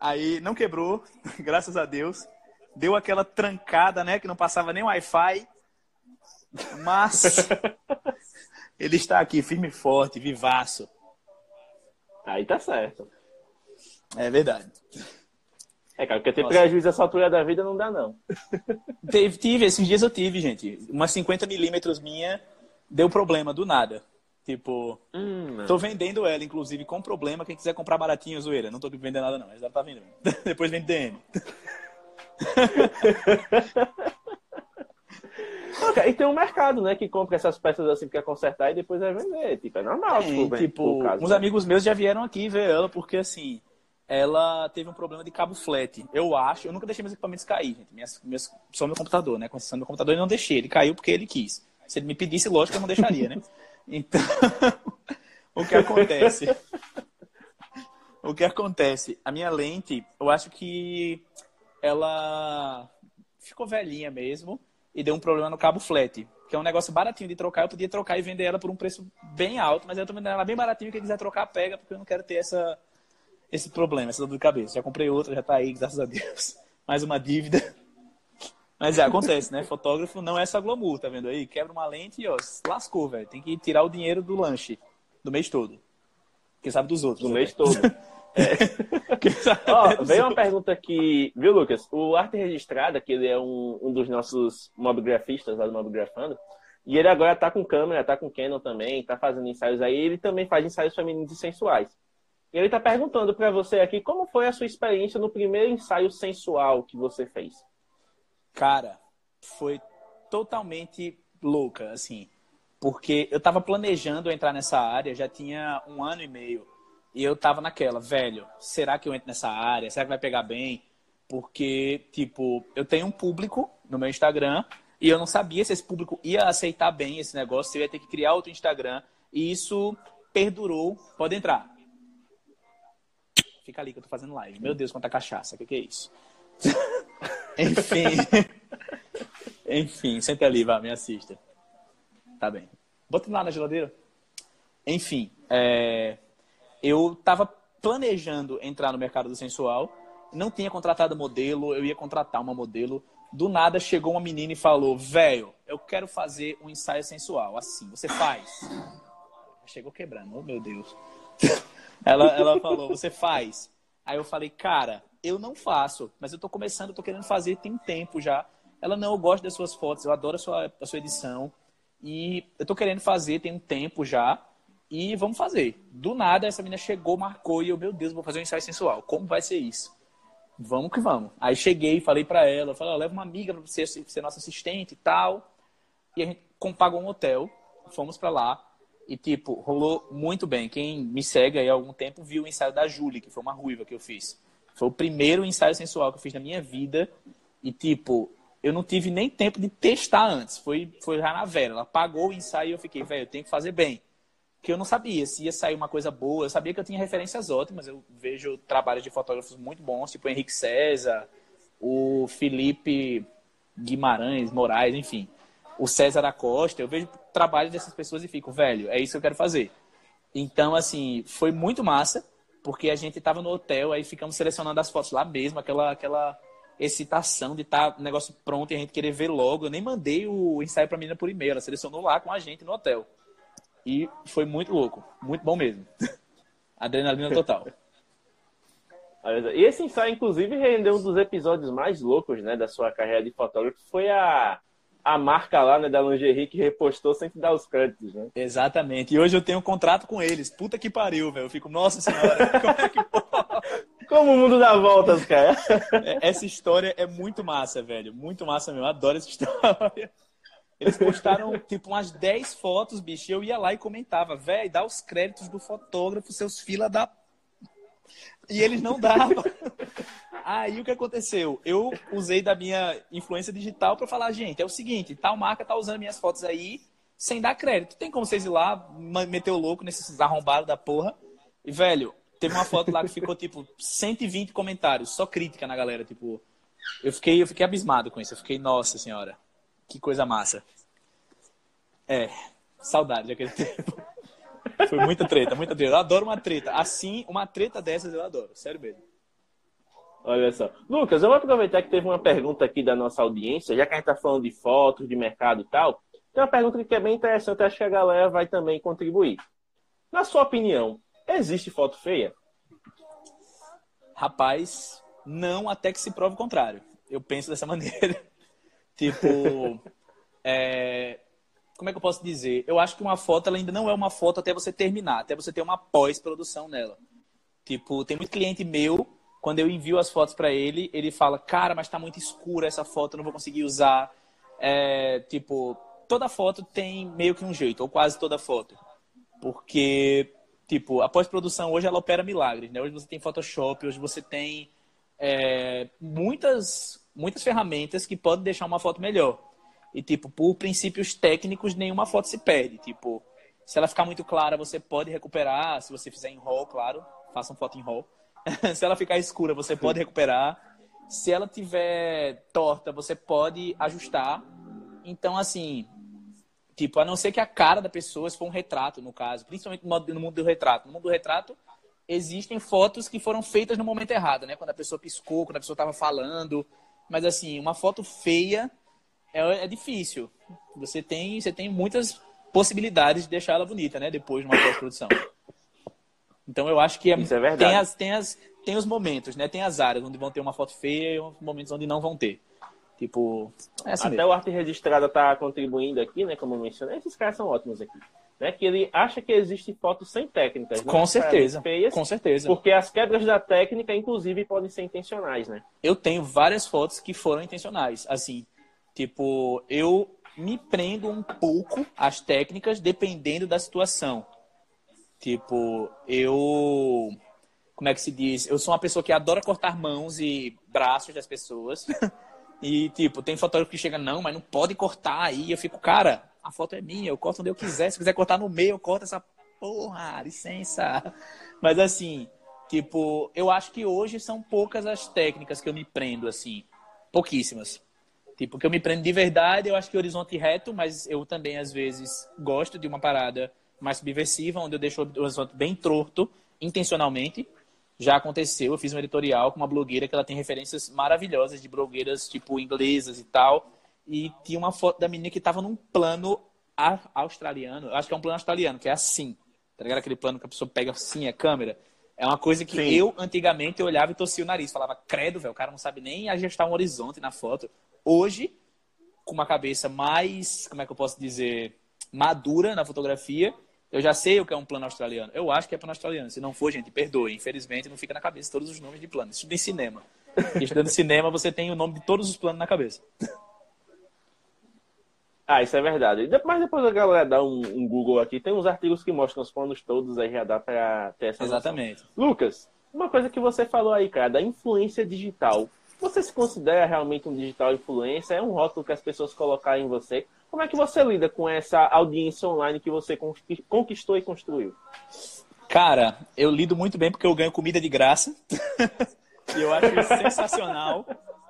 Aí não quebrou, graças a Deus deu aquela trancada, né? Que não passava nem Wi-Fi. Mas ele está aqui firme e forte, vivaço. Aí tá certo. É verdade. É, cara, porque ter Nossa. prejuízo essa altura da vida não dá, não. Teve, tive, esses dias eu tive, gente. Umas 50 milímetros minha deu problema do nada. Tipo, hum, tô vendendo ela, inclusive, com problema. Quem quiser comprar baratinho, zoeira. Não tô vendendo nada, não. Mas ela tá vendendo. Depois vende DM. e tem um mercado, né, que compra essas peças assim para consertar e depois vai vender. Tipo, é normal. Tem, tipo, caso, uns né? amigos meus já vieram aqui ver ela porque assim, ela teve um problema de cabo flat. Eu acho, eu nunca deixei meus equipamentos cair, gente. Minhas, minhas, só meu computador, né? Concessão do meu computador eu não deixei. Ele caiu porque ele quis. Se ele me pedisse, lógico, eu não deixaria, né? Então, o que acontece? o que acontece? A minha lente, eu acho que ela ficou velhinha mesmo e deu um problema no cabo flat, que é um negócio baratinho de trocar. Eu podia trocar e vender ela por um preço bem alto, mas eu tô vendendo ela bem baratinho. Quem quiser trocar, pega, porque eu não quero ter essa, esse problema, essa dor de cabeça. Já comprei outra, já tá aí, graças a Deus. Mais uma dívida. Mas é, acontece, né? Fotógrafo não é só glamour, tá vendo aí? Quebra uma lente e, ó, lascou, velho. Tem que tirar o dinheiro do lanche do mês todo. Quem sabe dos outros. Do né? mês todo. É. veio uma pergunta aqui, viu, Lucas? O Arte Registrada, que ele é um, um dos nossos mobigrafistas lá do Mobigrafando, e ele agora tá com câmera, tá com Canon também, tá fazendo ensaios aí, ele também faz ensaios femininos e sensuais. E ele tá perguntando para você aqui como foi a sua experiência no primeiro ensaio sensual que você fez. Cara, foi totalmente louca, assim, porque eu tava planejando entrar nessa área já tinha um ano e meio. E eu tava naquela, velho, será que eu entro nessa área? Será que vai pegar bem? Porque, tipo, eu tenho um público no meu Instagram e eu não sabia se esse público ia aceitar bem esse negócio, se eu ia ter que criar outro Instagram. E isso perdurou. Pode entrar. Fica ali que eu tô fazendo live. Meu Deus, quanta cachaça. O que, que é isso? Enfim. Enfim, senta ali, vá, me assista. Tá bem. Bota lá na geladeira. Enfim, é eu estava planejando entrar no mercado do sensual, não tinha contratado modelo, eu ia contratar uma modelo. Do nada chegou uma menina e falou: Velho, eu quero fazer um ensaio sensual. Assim, você faz? Chegou quebrando, oh meu Deus. ela, ela falou: Você faz? Aí eu falei: Cara, eu não faço, mas eu tô começando, tô querendo fazer tem tempo já. Ela não, eu gosto das suas fotos, eu adoro a sua, a sua edição. E eu tô querendo fazer tem um tempo já e vamos fazer. Do nada, essa menina chegou, marcou e eu, meu Deus, vou fazer um ensaio sensual. Como vai ser isso? Vamos que vamos. Aí cheguei, falei para ela, falei, leva uma amiga para você ser nossa assistente e tal. e a gente pagou um hotel, fomos para lá e, tipo, rolou muito bem. Quem me segue aí há algum tempo viu o ensaio da Julie, que foi uma ruiva que eu fiz. Foi o primeiro ensaio sensual que eu fiz na minha vida e, tipo, eu não tive nem tempo de testar antes. Foi, foi já na Vera. Ela pagou o ensaio e eu fiquei, velho, eu tenho que fazer bem. Porque eu não sabia se ia sair uma coisa boa. Eu sabia que eu tinha referências ótimas. Eu vejo trabalhos de fotógrafos muito bons, tipo o Henrique César, o Felipe Guimarães, Moraes, enfim. O César da Costa. Eu vejo trabalhos dessas pessoas e fico, velho, é isso que eu quero fazer. Então, assim, foi muito massa, porque a gente estava no hotel, aí ficamos selecionando as fotos lá mesmo, aquela, aquela excitação de estar tá, negócio pronto e a gente querer ver logo. Eu nem mandei o ensaio para a menina por e-mail, ela selecionou lá com a gente no hotel. E foi muito louco, muito bom mesmo. Adrenalina total. E esse ensaio, inclusive, rendeu um dos episódios mais loucos né, da sua carreira de fotógrafo. Foi a, a marca lá né, da lingerie que repostou sem te dar os créditos, né? Exatamente. E hoje eu tenho um contrato com eles. Puta que pariu, velho. Eu fico, nossa senhora, como é que como o mundo dá voltas, cara. É, essa história é muito massa, velho. Muito massa mesmo. Eu adoro essa história. Eles postaram, tipo, umas 10 fotos, bicho. Eu ia lá e comentava, velho, dá os créditos do fotógrafo, seus fila da. E eles não davam. Aí o que aconteceu? Eu usei da minha influência digital para falar, gente, é o seguinte, tal marca tá usando minhas fotos aí sem dar crédito. Tem como vocês ir lá, meter o louco nesses arrombados da porra. E, velho, Teve uma foto lá que ficou, tipo, 120 comentários, só crítica na galera, tipo. Eu fiquei, eu fiquei abismado com isso. Eu fiquei, nossa senhora, que coisa massa. É, saudade daquele tempo. Foi muita treta, muita treta. Eu adoro uma treta. Assim, uma treta dessas eu adoro, sério mesmo. Olha só. Lucas, eu vou aproveitar que teve uma pergunta aqui da nossa audiência, já que a gente está falando de fotos, de mercado e tal. Tem uma pergunta que é bem interessante, acho que a galera vai também contribuir. Na sua opinião, Existe foto feia? Rapaz, não até que se prove o contrário. Eu penso dessa maneira. tipo, é... como é que eu posso dizer? Eu acho que uma foto ainda não é uma foto até você terminar, até você ter uma pós-produção nela. Tipo, tem muito cliente meu, quando eu envio as fotos para ele, ele fala, cara, mas tá muito escura essa foto, não vou conseguir usar. É, tipo, toda foto tem meio que um jeito, ou quase toda foto. Porque tipo, a pós-produção hoje ela opera milagres, né? Hoje você tem Photoshop, hoje você tem é, muitas, muitas ferramentas que podem deixar uma foto melhor. E, tipo, por princípios técnicos, nenhuma foto se perde. Tipo, se ela ficar muito clara, você pode recuperar. Se você fizer em RAW, claro, faça uma foto em RAW. se ela ficar escura, você pode recuperar. Se ela tiver torta, você pode ajustar. Então, assim, Tipo, a não ser que a cara da pessoa, se for um retrato, no caso, principalmente no mundo do retrato. No mundo do retrato, existem fotos que foram feitas no momento errado, né? Quando a pessoa piscou, quando a pessoa estava falando. Mas, assim, uma foto feia é, é, difícil. Você tem, você tem muitas possibilidades de deixar ela bonita, né? Depois de uma pós-produção. Então, eu acho que é, Isso é verdade. Tem, as, tem, as, tem os momentos, né? Tem as áreas onde vão ter uma foto feia e momentos onde não vão ter. Tipo, é assim Até mesmo. o Arte Registrada tá contribuindo aqui, né? Como eu mencionei, esses caras são ótimos aqui. Né, que ele acha que existe fotos sem técnicas. Né? Com certeza. Feias, com certeza. Porque as quebras da técnica, inclusive, podem ser intencionais, né? Eu tenho várias fotos que foram intencionais. Assim, tipo, eu me prendo um pouco às técnicas dependendo da situação. Tipo, eu. Como é que se diz? Eu sou uma pessoa que adora cortar mãos e braços das pessoas. E, tipo, tem fotógrafo que chega, não, mas não pode cortar aí. Eu fico, cara, a foto é minha, eu corto onde eu quiser. Se quiser cortar no meio, eu corto essa porra, licença. Mas, assim, tipo, eu acho que hoje são poucas as técnicas que eu me prendo, assim. Pouquíssimas. Tipo, que eu me prendo de verdade, eu acho que horizonte reto, mas eu também, às vezes, gosto de uma parada mais subversiva, onde eu deixo o horizonte bem torto, intencionalmente já aconteceu. Eu fiz um editorial com uma blogueira que ela tem referências maravilhosas de blogueiras tipo inglesas e tal. E tinha uma foto da menina que estava num plano australiano. Acho que é um plano australiano, que é assim. Tá ligado? Aquele plano que a pessoa pega assim a câmera. É uma coisa que Sim. eu, antigamente, eu olhava e torcia o nariz. Falava, credo, velho, o cara não sabe nem ajustar um horizonte na foto. Hoje, com uma cabeça mais, como é que eu posso dizer, madura na fotografia, eu já sei o que é um plano australiano. Eu acho que é plano australiano. Se não for, gente, perdoe. Infelizmente, não fica na cabeça todos os nomes de planos. Estuda em cinema. Estudando cinema, você tem o nome de todos os planos na cabeça. Ah, isso é verdade. Mas depois a galera dá um, um, Google aqui, tem uns artigos que mostram os planos todos, aí já dá pra ter essa Exatamente. Noção. Lucas, uma coisa que você falou aí, cara, da influência digital. Você se considera realmente um digital influencer? É um rótulo que as pessoas colocaram em você? Como é que você lida com essa audiência online que você conquistou e construiu? Cara, eu lido muito bem porque eu ganho comida de graça. e eu acho isso sensacional.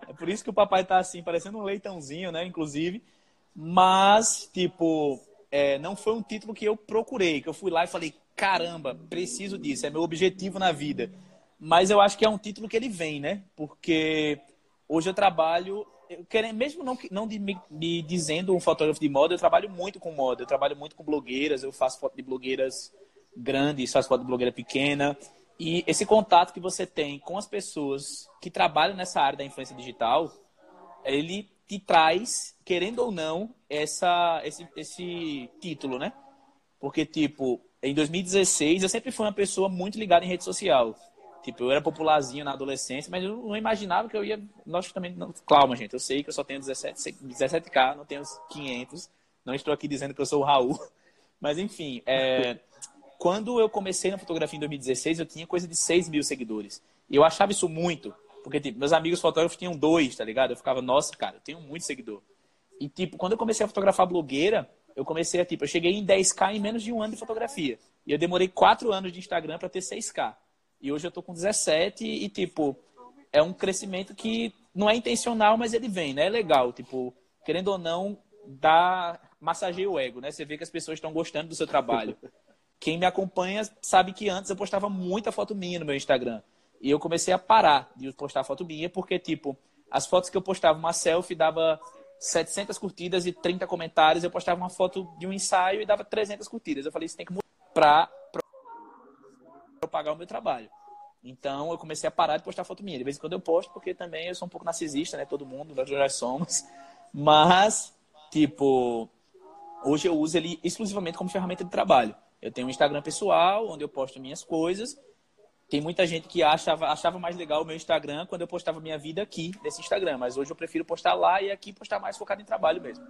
É por isso que o papai tá assim, parecendo um leitãozinho, né? Inclusive. Mas, tipo, é, não foi um título que eu procurei, que eu fui lá e falei, caramba, preciso disso, é meu objetivo na vida. Mas eu acho que é um título que ele vem, né? Porque hoje eu trabalho, eu quero, mesmo não, não de, me, me dizendo um fotógrafo de moda, eu trabalho muito com moda, eu trabalho muito com blogueiras, eu faço foto de blogueiras grandes, faço foto de blogueira pequena. E esse contato que você tem com as pessoas que trabalham nessa área da influência digital, ele te traz, querendo ou não, essa, esse, esse título, né? Porque, tipo, em 2016 eu sempre fui uma pessoa muito ligada em rede social. Tipo, eu era popularzinho na adolescência, mas eu não imaginava que eu ia. Logicamente, não. Calma, gente. Eu sei que eu só tenho 17, 17k, não tenho 500. Não estou aqui dizendo que eu sou o Raul. Mas, enfim, é... quando eu comecei na fotografia em 2016, eu tinha coisa de 6 mil seguidores. E eu achava isso muito. Porque, tipo, meus amigos fotógrafos tinham dois, tá ligado? Eu ficava, nossa, cara, eu tenho muito seguidor. E, tipo, quando eu comecei a fotografar blogueira, eu comecei a, tipo, eu cheguei em 10k em menos de um ano de fotografia. E eu demorei quatro anos de Instagram para ter 6k. E hoje eu tô com 17 e, tipo, é um crescimento que não é intencional, mas ele vem, né? É legal, tipo, querendo ou não, dá massageia o ego, né? Você vê que as pessoas estão gostando do seu trabalho. Quem me acompanha sabe que antes eu postava muita foto minha no meu Instagram. E eu comecei a parar de postar foto minha, porque, tipo, as fotos que eu postava, uma selfie dava 700 curtidas e 30 comentários. Eu postava uma foto de um ensaio e dava 300 curtidas. Eu falei, isso tem que mudar para eu pagar o meu trabalho. Então eu comecei a parar de postar foto minha. De vez em quando eu posto, porque também eu sou um pouco narcisista, né? Todo mundo, nós já somos. Mas, tipo, hoje eu uso ele exclusivamente como ferramenta de trabalho. Eu tenho um Instagram pessoal, onde eu posto minhas coisas. Tem muita gente que achava, achava mais legal o meu Instagram quando eu postava minha vida aqui, nesse Instagram. Mas hoje eu prefiro postar lá e aqui postar mais focado em trabalho mesmo.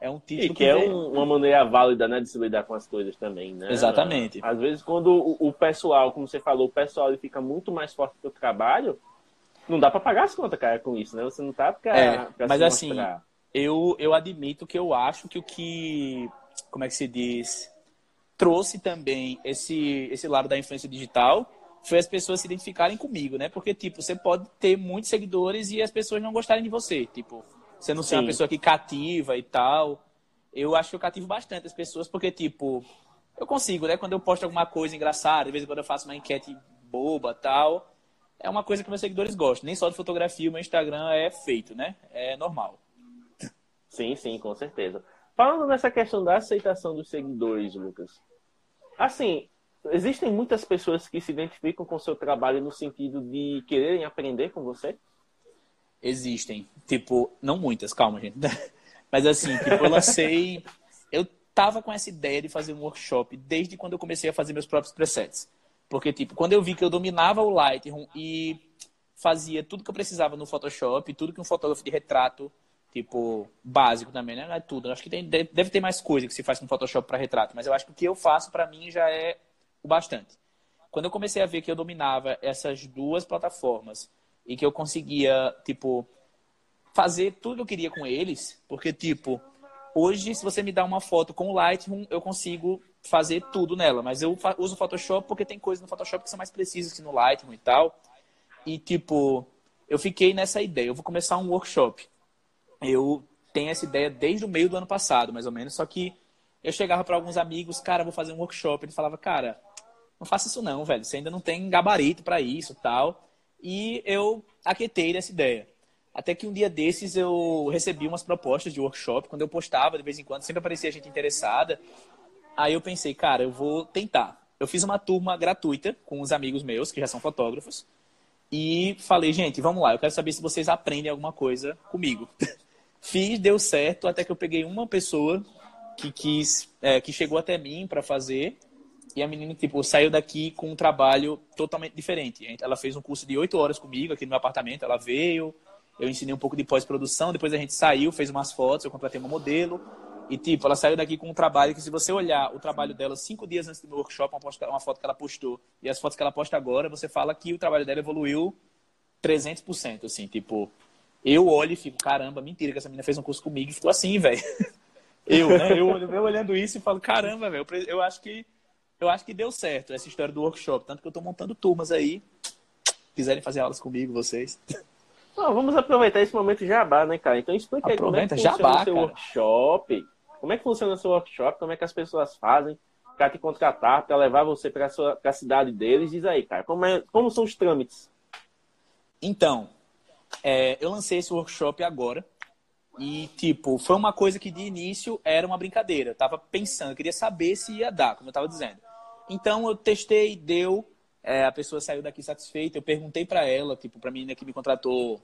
É um título e que, que é um, uma maneira válida né, de se lidar com as coisas também, né? Exatamente. Às vezes, quando o, o pessoal, como você falou, o pessoal ele fica muito mais forte que o trabalho, não dá para pagar as contas, cara, com isso, né? Você não tá pra, é, pra Mas assim, eu, eu admito que eu acho que o que, como é que se diz, trouxe também esse, esse lado da influência digital foi as pessoas se identificarem comigo, né? Porque, tipo, você pode ter muitos seguidores e as pessoas não gostarem de você. Tipo, você não ser uma pessoa que cativa e tal. Eu acho que eu cativo bastante as pessoas, porque, tipo, eu consigo, né? Quando eu posto alguma coisa engraçada, de vez em quando eu faço uma enquete boba tal, é uma coisa que meus seguidores gostam. Nem só de fotografia, o meu Instagram é feito, né? É normal. Sim, sim, com certeza. Falando nessa questão da aceitação dos seguidores, Lucas. Assim, existem muitas pessoas que se identificam com o seu trabalho no sentido de quererem aprender com você? Existem. Tipo, não muitas, calma, gente. Mas assim, tipo, eu lancei. Eu tava com essa ideia de fazer um workshop desde quando eu comecei a fazer meus próprios presets. Porque, tipo, quando eu vi que eu dominava o Lightroom e fazia tudo que eu precisava no Photoshop, tudo que um fotógrafo de retrato, tipo, básico também, né? Não é tudo. acho que tem, deve ter mais coisa que se faz com Photoshop para retrato, mas eu acho que o que eu faço para mim já é o bastante. Quando eu comecei a ver que eu dominava essas duas plataformas e que eu conseguia, tipo, fazer tudo que eu queria com eles, porque, tipo, hoje, se você me dá uma foto com o Lightroom, eu consigo fazer tudo nela, mas eu uso o Photoshop porque tem coisas no Photoshop que são mais precisas que no Lightroom e tal. E, tipo, eu fiquei nessa ideia, eu vou começar um workshop. Eu tenho essa ideia desde o meio do ano passado, mais ou menos, só que eu chegava para alguns amigos, cara, vou fazer um workshop. Ele falava, cara, não faça isso não, velho, você ainda não tem gabarito para isso tal. E eu aquetei dessa ideia. Até que um dia desses eu recebi umas propostas de workshop, quando eu postava de vez em quando, sempre aparecia gente interessada. Aí eu pensei, cara, eu vou tentar. Eu fiz uma turma gratuita com uns amigos meus, que já são fotógrafos, e falei, gente, vamos lá, eu quero saber se vocês aprendem alguma coisa comigo. Fiz, deu certo, até que eu peguei uma pessoa que quis, é, que chegou até mim para fazer, e a menina, tipo, saiu daqui com um trabalho totalmente diferente. Ela fez um curso de oito horas comigo aqui no meu apartamento, ela veio, eu ensinei um pouco de pós-produção, depois a gente saiu, fez umas fotos, eu contratei uma modelo. E, tipo, ela saiu daqui com um trabalho que, se você olhar o trabalho dela cinco dias antes do meu workshop, uma, foto que ela postou, e as fotos que ela posta agora, você fala que o trabalho dela evoluiu 300%, assim, tipo... Eu olho e fico, caramba, mentira que essa menina fez um curso comigo e ficou assim, velho. Eu, né? Eu, eu olhando isso e falo, caramba, velho, eu acho que eu acho que deu certo essa história do workshop, tanto que eu estou montando turmas aí. Quiserem fazer aulas comigo, vocês. Não, vamos aproveitar esse momento jabá, né, cara? Então explica aí como é que funciona jabá, o seu cara. workshop. Como é que funciona o seu workshop? Como é que as pessoas fazem? Cara te contratar para levar você para a cidade deles. Diz aí, cara, como, é, como são os trâmites? Então, é, eu lancei esse workshop agora. E, tipo, foi uma coisa que de início era uma brincadeira. Eu tava pensando, eu queria saber se ia dar, como eu tava dizendo. Então, eu testei, deu. É, a pessoa saiu daqui satisfeita. Eu perguntei para ela, tipo, pra menina que me contratou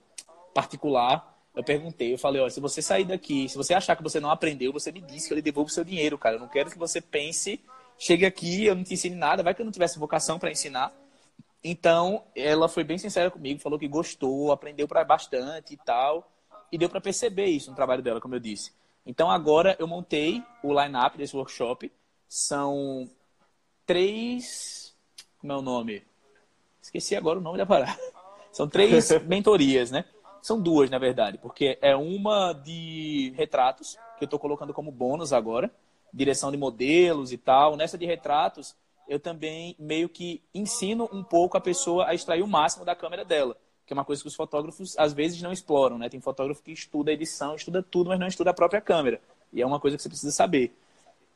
particular. Eu perguntei, eu falei, ó, se você sair daqui, se você achar que você não aprendeu, você me disse que eu lhe devolvo o seu dinheiro, cara. Eu não quero que você pense, chegue aqui, eu não te ensine nada, vai que eu não tivesse vocação para ensinar. Então, ela foi bem sincera comigo, falou que gostou, aprendeu para bastante e tal e deu para perceber isso no trabalho dela, como eu disse. Então agora eu montei o line-up desse workshop. São três. Como é o nome? Esqueci agora o nome da parada. São três mentorias, né? São duas, na verdade, porque é uma de retratos, que eu estou colocando como bônus agora, direção de modelos e tal. Nessa de retratos, eu também meio que ensino um pouco a pessoa a extrair o máximo da câmera dela que é uma coisa que os fotógrafos às vezes não exploram, né? Tem fotógrafo que estuda edição, estuda tudo, mas não estuda a própria câmera. E é uma coisa que você precisa saber.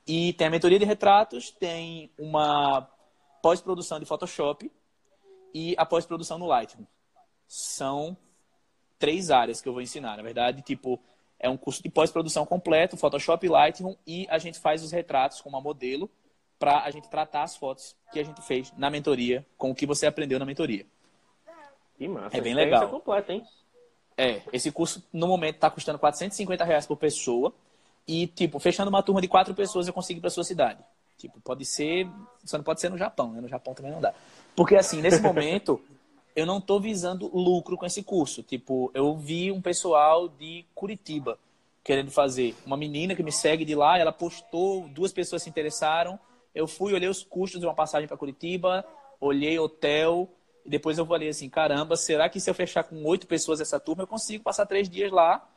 E tem a mentoria de retratos, tem uma pós-produção de Photoshop e a pós-produção no Lightroom. São três áreas que eu vou ensinar. Na verdade, tipo, é um curso de pós-produção completo, Photoshop e Lightroom, e a gente faz os retratos com uma modelo para a gente tratar as fotos que a gente fez na mentoria, com o que você aprendeu na mentoria. Que massa. É bem legal. completa, hein? É, esse curso no momento está custando 450 reais por pessoa. E, tipo, fechando uma turma de quatro pessoas, eu consigo ir para sua cidade. Tipo, pode ser. Só não pode ser no Japão, né? No Japão também não dá. Porque, assim, nesse momento, eu não estou visando lucro com esse curso. Tipo, eu vi um pessoal de Curitiba querendo fazer. Uma menina que me segue de lá, ela postou, duas pessoas se interessaram. Eu fui, olhei os custos de uma passagem para Curitiba, olhei hotel, e depois eu falei assim, caramba, será que se eu fechar com oito pessoas essa turma, eu consigo passar três dias lá?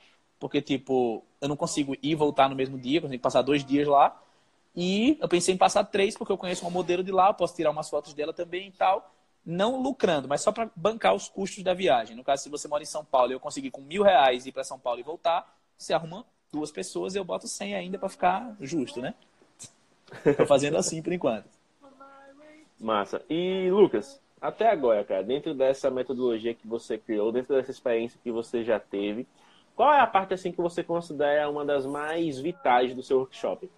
Porque, tipo, eu não consigo ir e voltar no mesmo dia, eu consigo passar dois dias lá. E eu pensei em passar três, porque eu conheço uma modelo de lá, eu posso tirar umas fotos dela também e tal. Não lucrando, mas só para bancar os custos da viagem. No caso, se você mora em São Paulo e eu conseguir com mil reais ir para São Paulo e voltar, você arruma duas pessoas e eu boto cem ainda para ficar justo, né? Tô fazendo assim por enquanto. Massa. E, Lucas, até agora, cara, dentro dessa metodologia que você criou, dentro dessa experiência que você já teve, qual é a parte assim que você considera uma das mais vitais do seu workshop?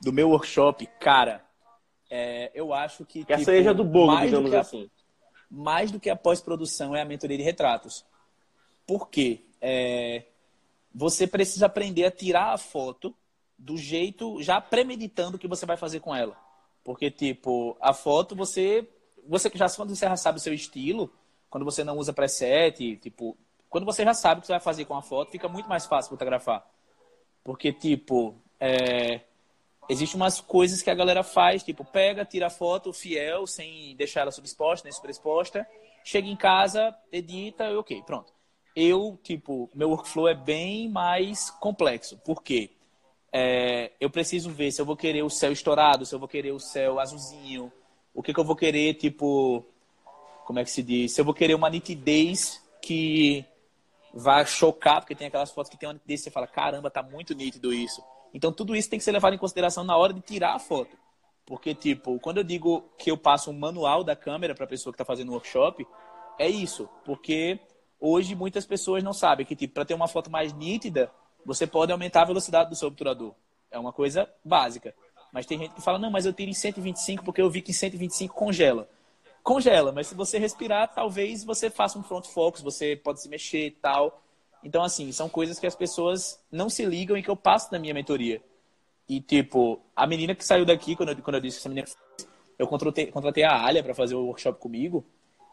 Do meu workshop, cara, é, eu acho que. Que tipo, a cereja do bolo, digamos a, assim. Mais do que a pós-produção é a mentoria de retratos. Por quê? É, você precisa aprender a tirar a foto do jeito, já premeditando o que você vai fazer com ela. Porque, tipo, a foto você você já quando você já sabe o seu estilo, quando você não usa preset, tipo, quando você já sabe o que você vai fazer com a foto, fica muito mais fácil fotografar. Porque, tipo, é, existem umas coisas que a galera faz, tipo, pega, tira a foto fiel, sem deixar ela subexposta, nem superexposta, chega em casa, edita ok, pronto. Eu, tipo, meu workflow é bem mais complexo. Por quê? É, eu preciso ver se eu vou querer o céu estourado, se eu vou querer o céu azulzinho, o que, que eu vou querer, tipo, como é que se diz? Se eu vou querer uma nitidez que vai chocar, porque tem aquelas fotos que tem uma nitidez e você fala, caramba, tá muito nítido isso. Então tudo isso tem que ser levado em consideração na hora de tirar a foto. Porque, tipo, quando eu digo que eu passo um manual da câmera para a pessoa que está fazendo o workshop, é isso. Porque hoje muitas pessoas não sabem que, tipo, para ter uma foto mais nítida, você pode aumentar a velocidade do seu obturador. É uma coisa básica. Mas tem gente que fala, não, mas eu tiro em 125 porque eu vi que em 125 congela. Congela, mas se você respirar, talvez você faça um front focus, você pode se mexer e tal. Então, assim, são coisas que as pessoas não se ligam e que eu passo na minha mentoria. E, tipo, a menina que saiu daqui, quando eu, quando eu disse que essa menina eu contratei, contratei a Alia para fazer o workshop comigo.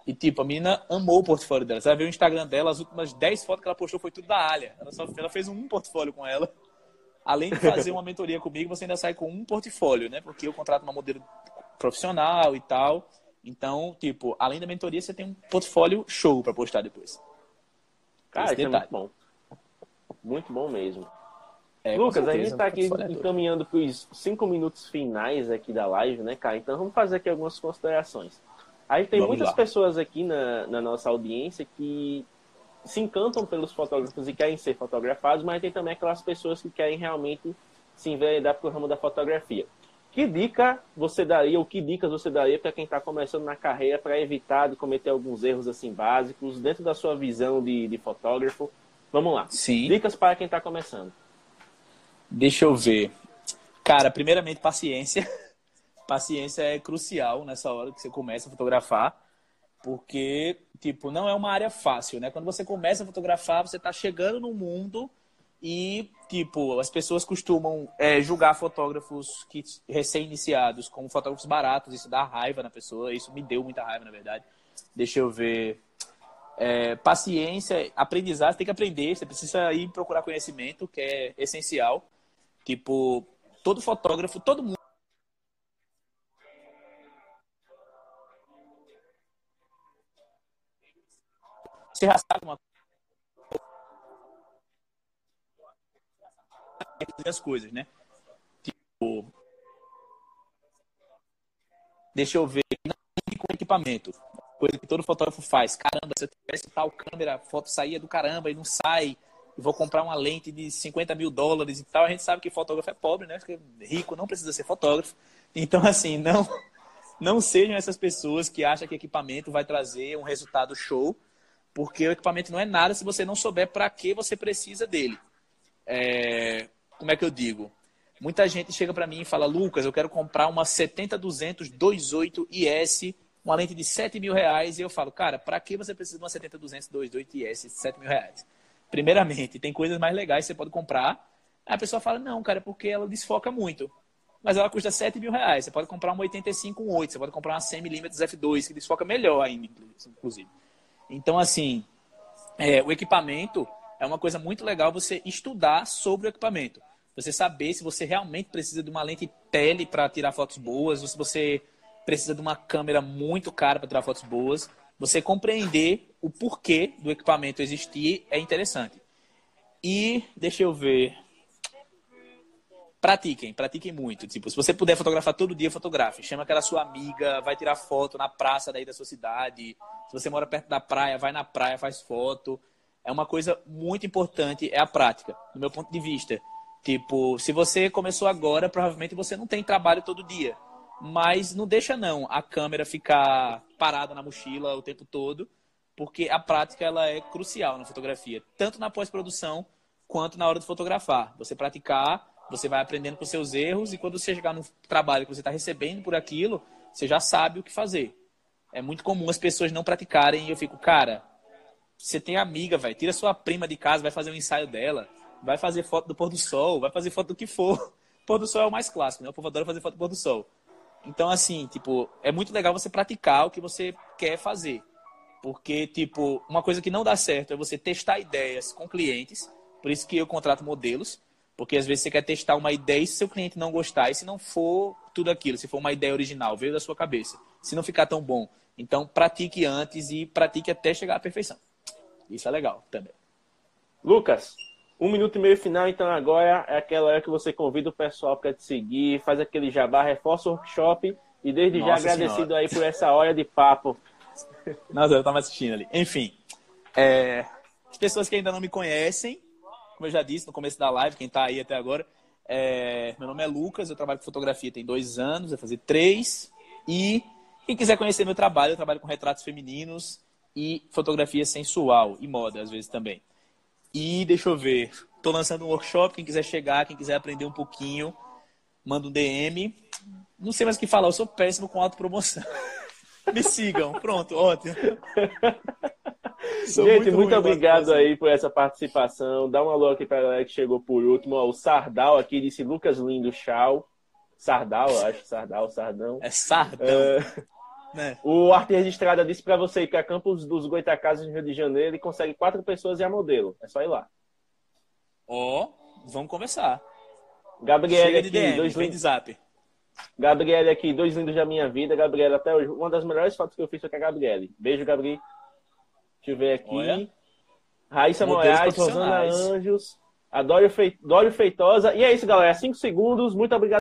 E, tipo, a menina amou o portfólio dela. Você vai ver o Instagram dela, as últimas 10 fotos que ela postou foi tudo da Alia. Ela, só, ela fez um portfólio com ela. Além de fazer uma mentoria comigo, você ainda sai com um portfólio, né? Porque eu contrato uma modelo profissional e tal. Então, tipo, além da mentoria, você tem um portfólio show para postar depois. Cara, isso é muito bom. Muito bom mesmo. É, Lucas, a gente está aqui é encaminhando para os cinco minutos finais aqui da live, né, cara? Então vamos fazer aqui algumas considerações. Aí tem vamos muitas lá. pessoas aqui na, na nossa audiência que se encantam pelos fotógrafos e querem ser fotografados, mas tem também aquelas pessoas que querem realmente se enveredar para o ramo da fotografia. Que dica você daria, ou que dicas você daria para quem está começando na carreira para evitar de cometer alguns erros assim básicos dentro da sua visão de, de fotógrafo? Vamos lá. Sim. Dicas para quem está começando. Deixa eu ver. Cara, primeiramente, paciência. paciência é crucial nessa hora que você começa a fotografar, porque, tipo, não é uma área fácil, né? Quando você começa a fotografar, você está chegando no mundo e, tipo, as pessoas costumam é, julgar fotógrafos que recém-iniciados como fotógrafos baratos. Isso dá raiva na pessoa. Isso me deu muita raiva, na verdade. Deixa eu ver. É, paciência, aprendizagem, você tem que aprender. Você precisa ir procurar conhecimento, que é essencial. Tipo, todo fotógrafo, todo mundo. Você já sabe uma as coisas, né? Tipo, deixa eu ver, não com equipamento, coisa que todo fotógrafo faz. Caramba, se eu tivesse tal câmera, a foto saía do caramba e não sai. Vou comprar uma lente de 50 mil dólares e tal. A gente sabe que fotógrafo é pobre, né? Porque rico não precisa ser fotógrafo. Então, assim, não, não sejam essas pessoas que acham que equipamento vai trazer um resultado show, porque o equipamento não é nada se você não souber para que você precisa dele. É, como é que eu digo? Muita gente chega para mim e fala, Lucas, eu quero comprar uma 70-200 28 IS, uma lente de 7 mil reais. E eu falo, cara, para que você precisa de uma 70-200 28 IS de 7 mil reais? Primeiramente, tem coisas mais legais que você pode comprar. Aí a pessoa fala, não, cara, é porque ela desfoca muito. Mas ela custa 7 mil reais. Você pode comprar uma 85 um 8, você pode comprar uma 100mm f2, que desfoca melhor ainda, inclusive. Então, assim, é, o equipamento é uma coisa muito legal você estudar sobre o equipamento. Você saber se você realmente precisa de uma lente tele para tirar fotos boas, ou se você precisa de uma câmera muito cara para tirar fotos boas. Você compreender o porquê do equipamento existir é interessante. E deixa eu ver. Pratiquem, pratiquem muito. Tipo, se você puder fotografar todo dia, fotografe. Chama aquela sua amiga, vai tirar foto na praça daí da sua cidade. Se você mora perto da praia, vai na praia, faz foto. É uma coisa muito importante, é a prática, do meu ponto de vista. Tipo, se você começou agora, provavelmente você não tem trabalho todo dia. Mas não deixa não a câmera ficar parada na mochila o tempo todo, porque a prática ela é crucial na fotografia, tanto na pós-produção quanto na hora de fotografar. Você praticar, você vai aprendendo com seus erros e quando você chegar no trabalho que você está recebendo por aquilo, você já sabe o que fazer. É muito comum as pessoas não praticarem e eu fico, cara, você tem amiga, velho, tira sua prima de casa, vai fazer um ensaio dela vai fazer foto do pôr do sol, vai fazer foto do que for. Pôr do sol é o mais clássico, né? O povo adora fazer foto do pôr do sol. Então, assim, tipo, é muito legal você praticar o que você quer fazer. Porque, tipo, uma coisa que não dá certo é você testar ideias com clientes. Por isso que eu contrato modelos. Porque às vezes você quer testar uma ideia e se seu cliente não gostar, e se não for tudo aquilo, se for uma ideia original, veio da sua cabeça, se não ficar tão bom, então pratique antes e pratique até chegar à perfeição. Isso é legal também. Lucas, um minuto e meio final, então agora é aquela hora que você convida o pessoal para te seguir, faz aquele jabá, reforça o workshop e desde Nossa já agradecido senhora. aí por essa hora de papo. Nossa, eu estava assistindo ali. Enfim, é... as pessoas que ainda não me conhecem, como eu já disse no começo da live, quem está aí até agora, é... meu nome é Lucas, eu trabalho com fotografia tem dois anos, vai fazer três. E quem quiser conhecer meu trabalho, eu trabalho com retratos femininos e fotografia sensual e moda às vezes também. E deixa eu ver. Tô lançando um workshop. Quem quiser chegar, quem quiser aprender um pouquinho, manda um DM. Não sei mais o que falar, eu sou péssimo com autopromoção. Me sigam, pronto, ótimo. Sou Gente, muito, muito obrigado aí por essa participação. Dá um alô aqui para a galera que chegou por último. o Sardal aqui disse Lucas Lindo, tchau. Sardal, acho, Sardal, Sardão. É Sardão. É... O arte registrada disse para você que a Campus dos Goitacazes no Rio de Janeiro ele consegue quatro pessoas e a modelo. É só ir lá. Ó, oh, vamos conversar. Gabriele aqui, DM, dois lindos. Zap. Gabriele aqui, dois lindos da minha vida. Gabriele, até hoje, uma das melhores fotos que eu fiz foi com a Gabriele. Beijo, Gabriel. Deixa eu ver aqui. Olha. Raíssa Moraes, Rosana Anjos, Adório, Fe... Feitosa. E é isso, galera. Cinco segundos. Muito obrigado.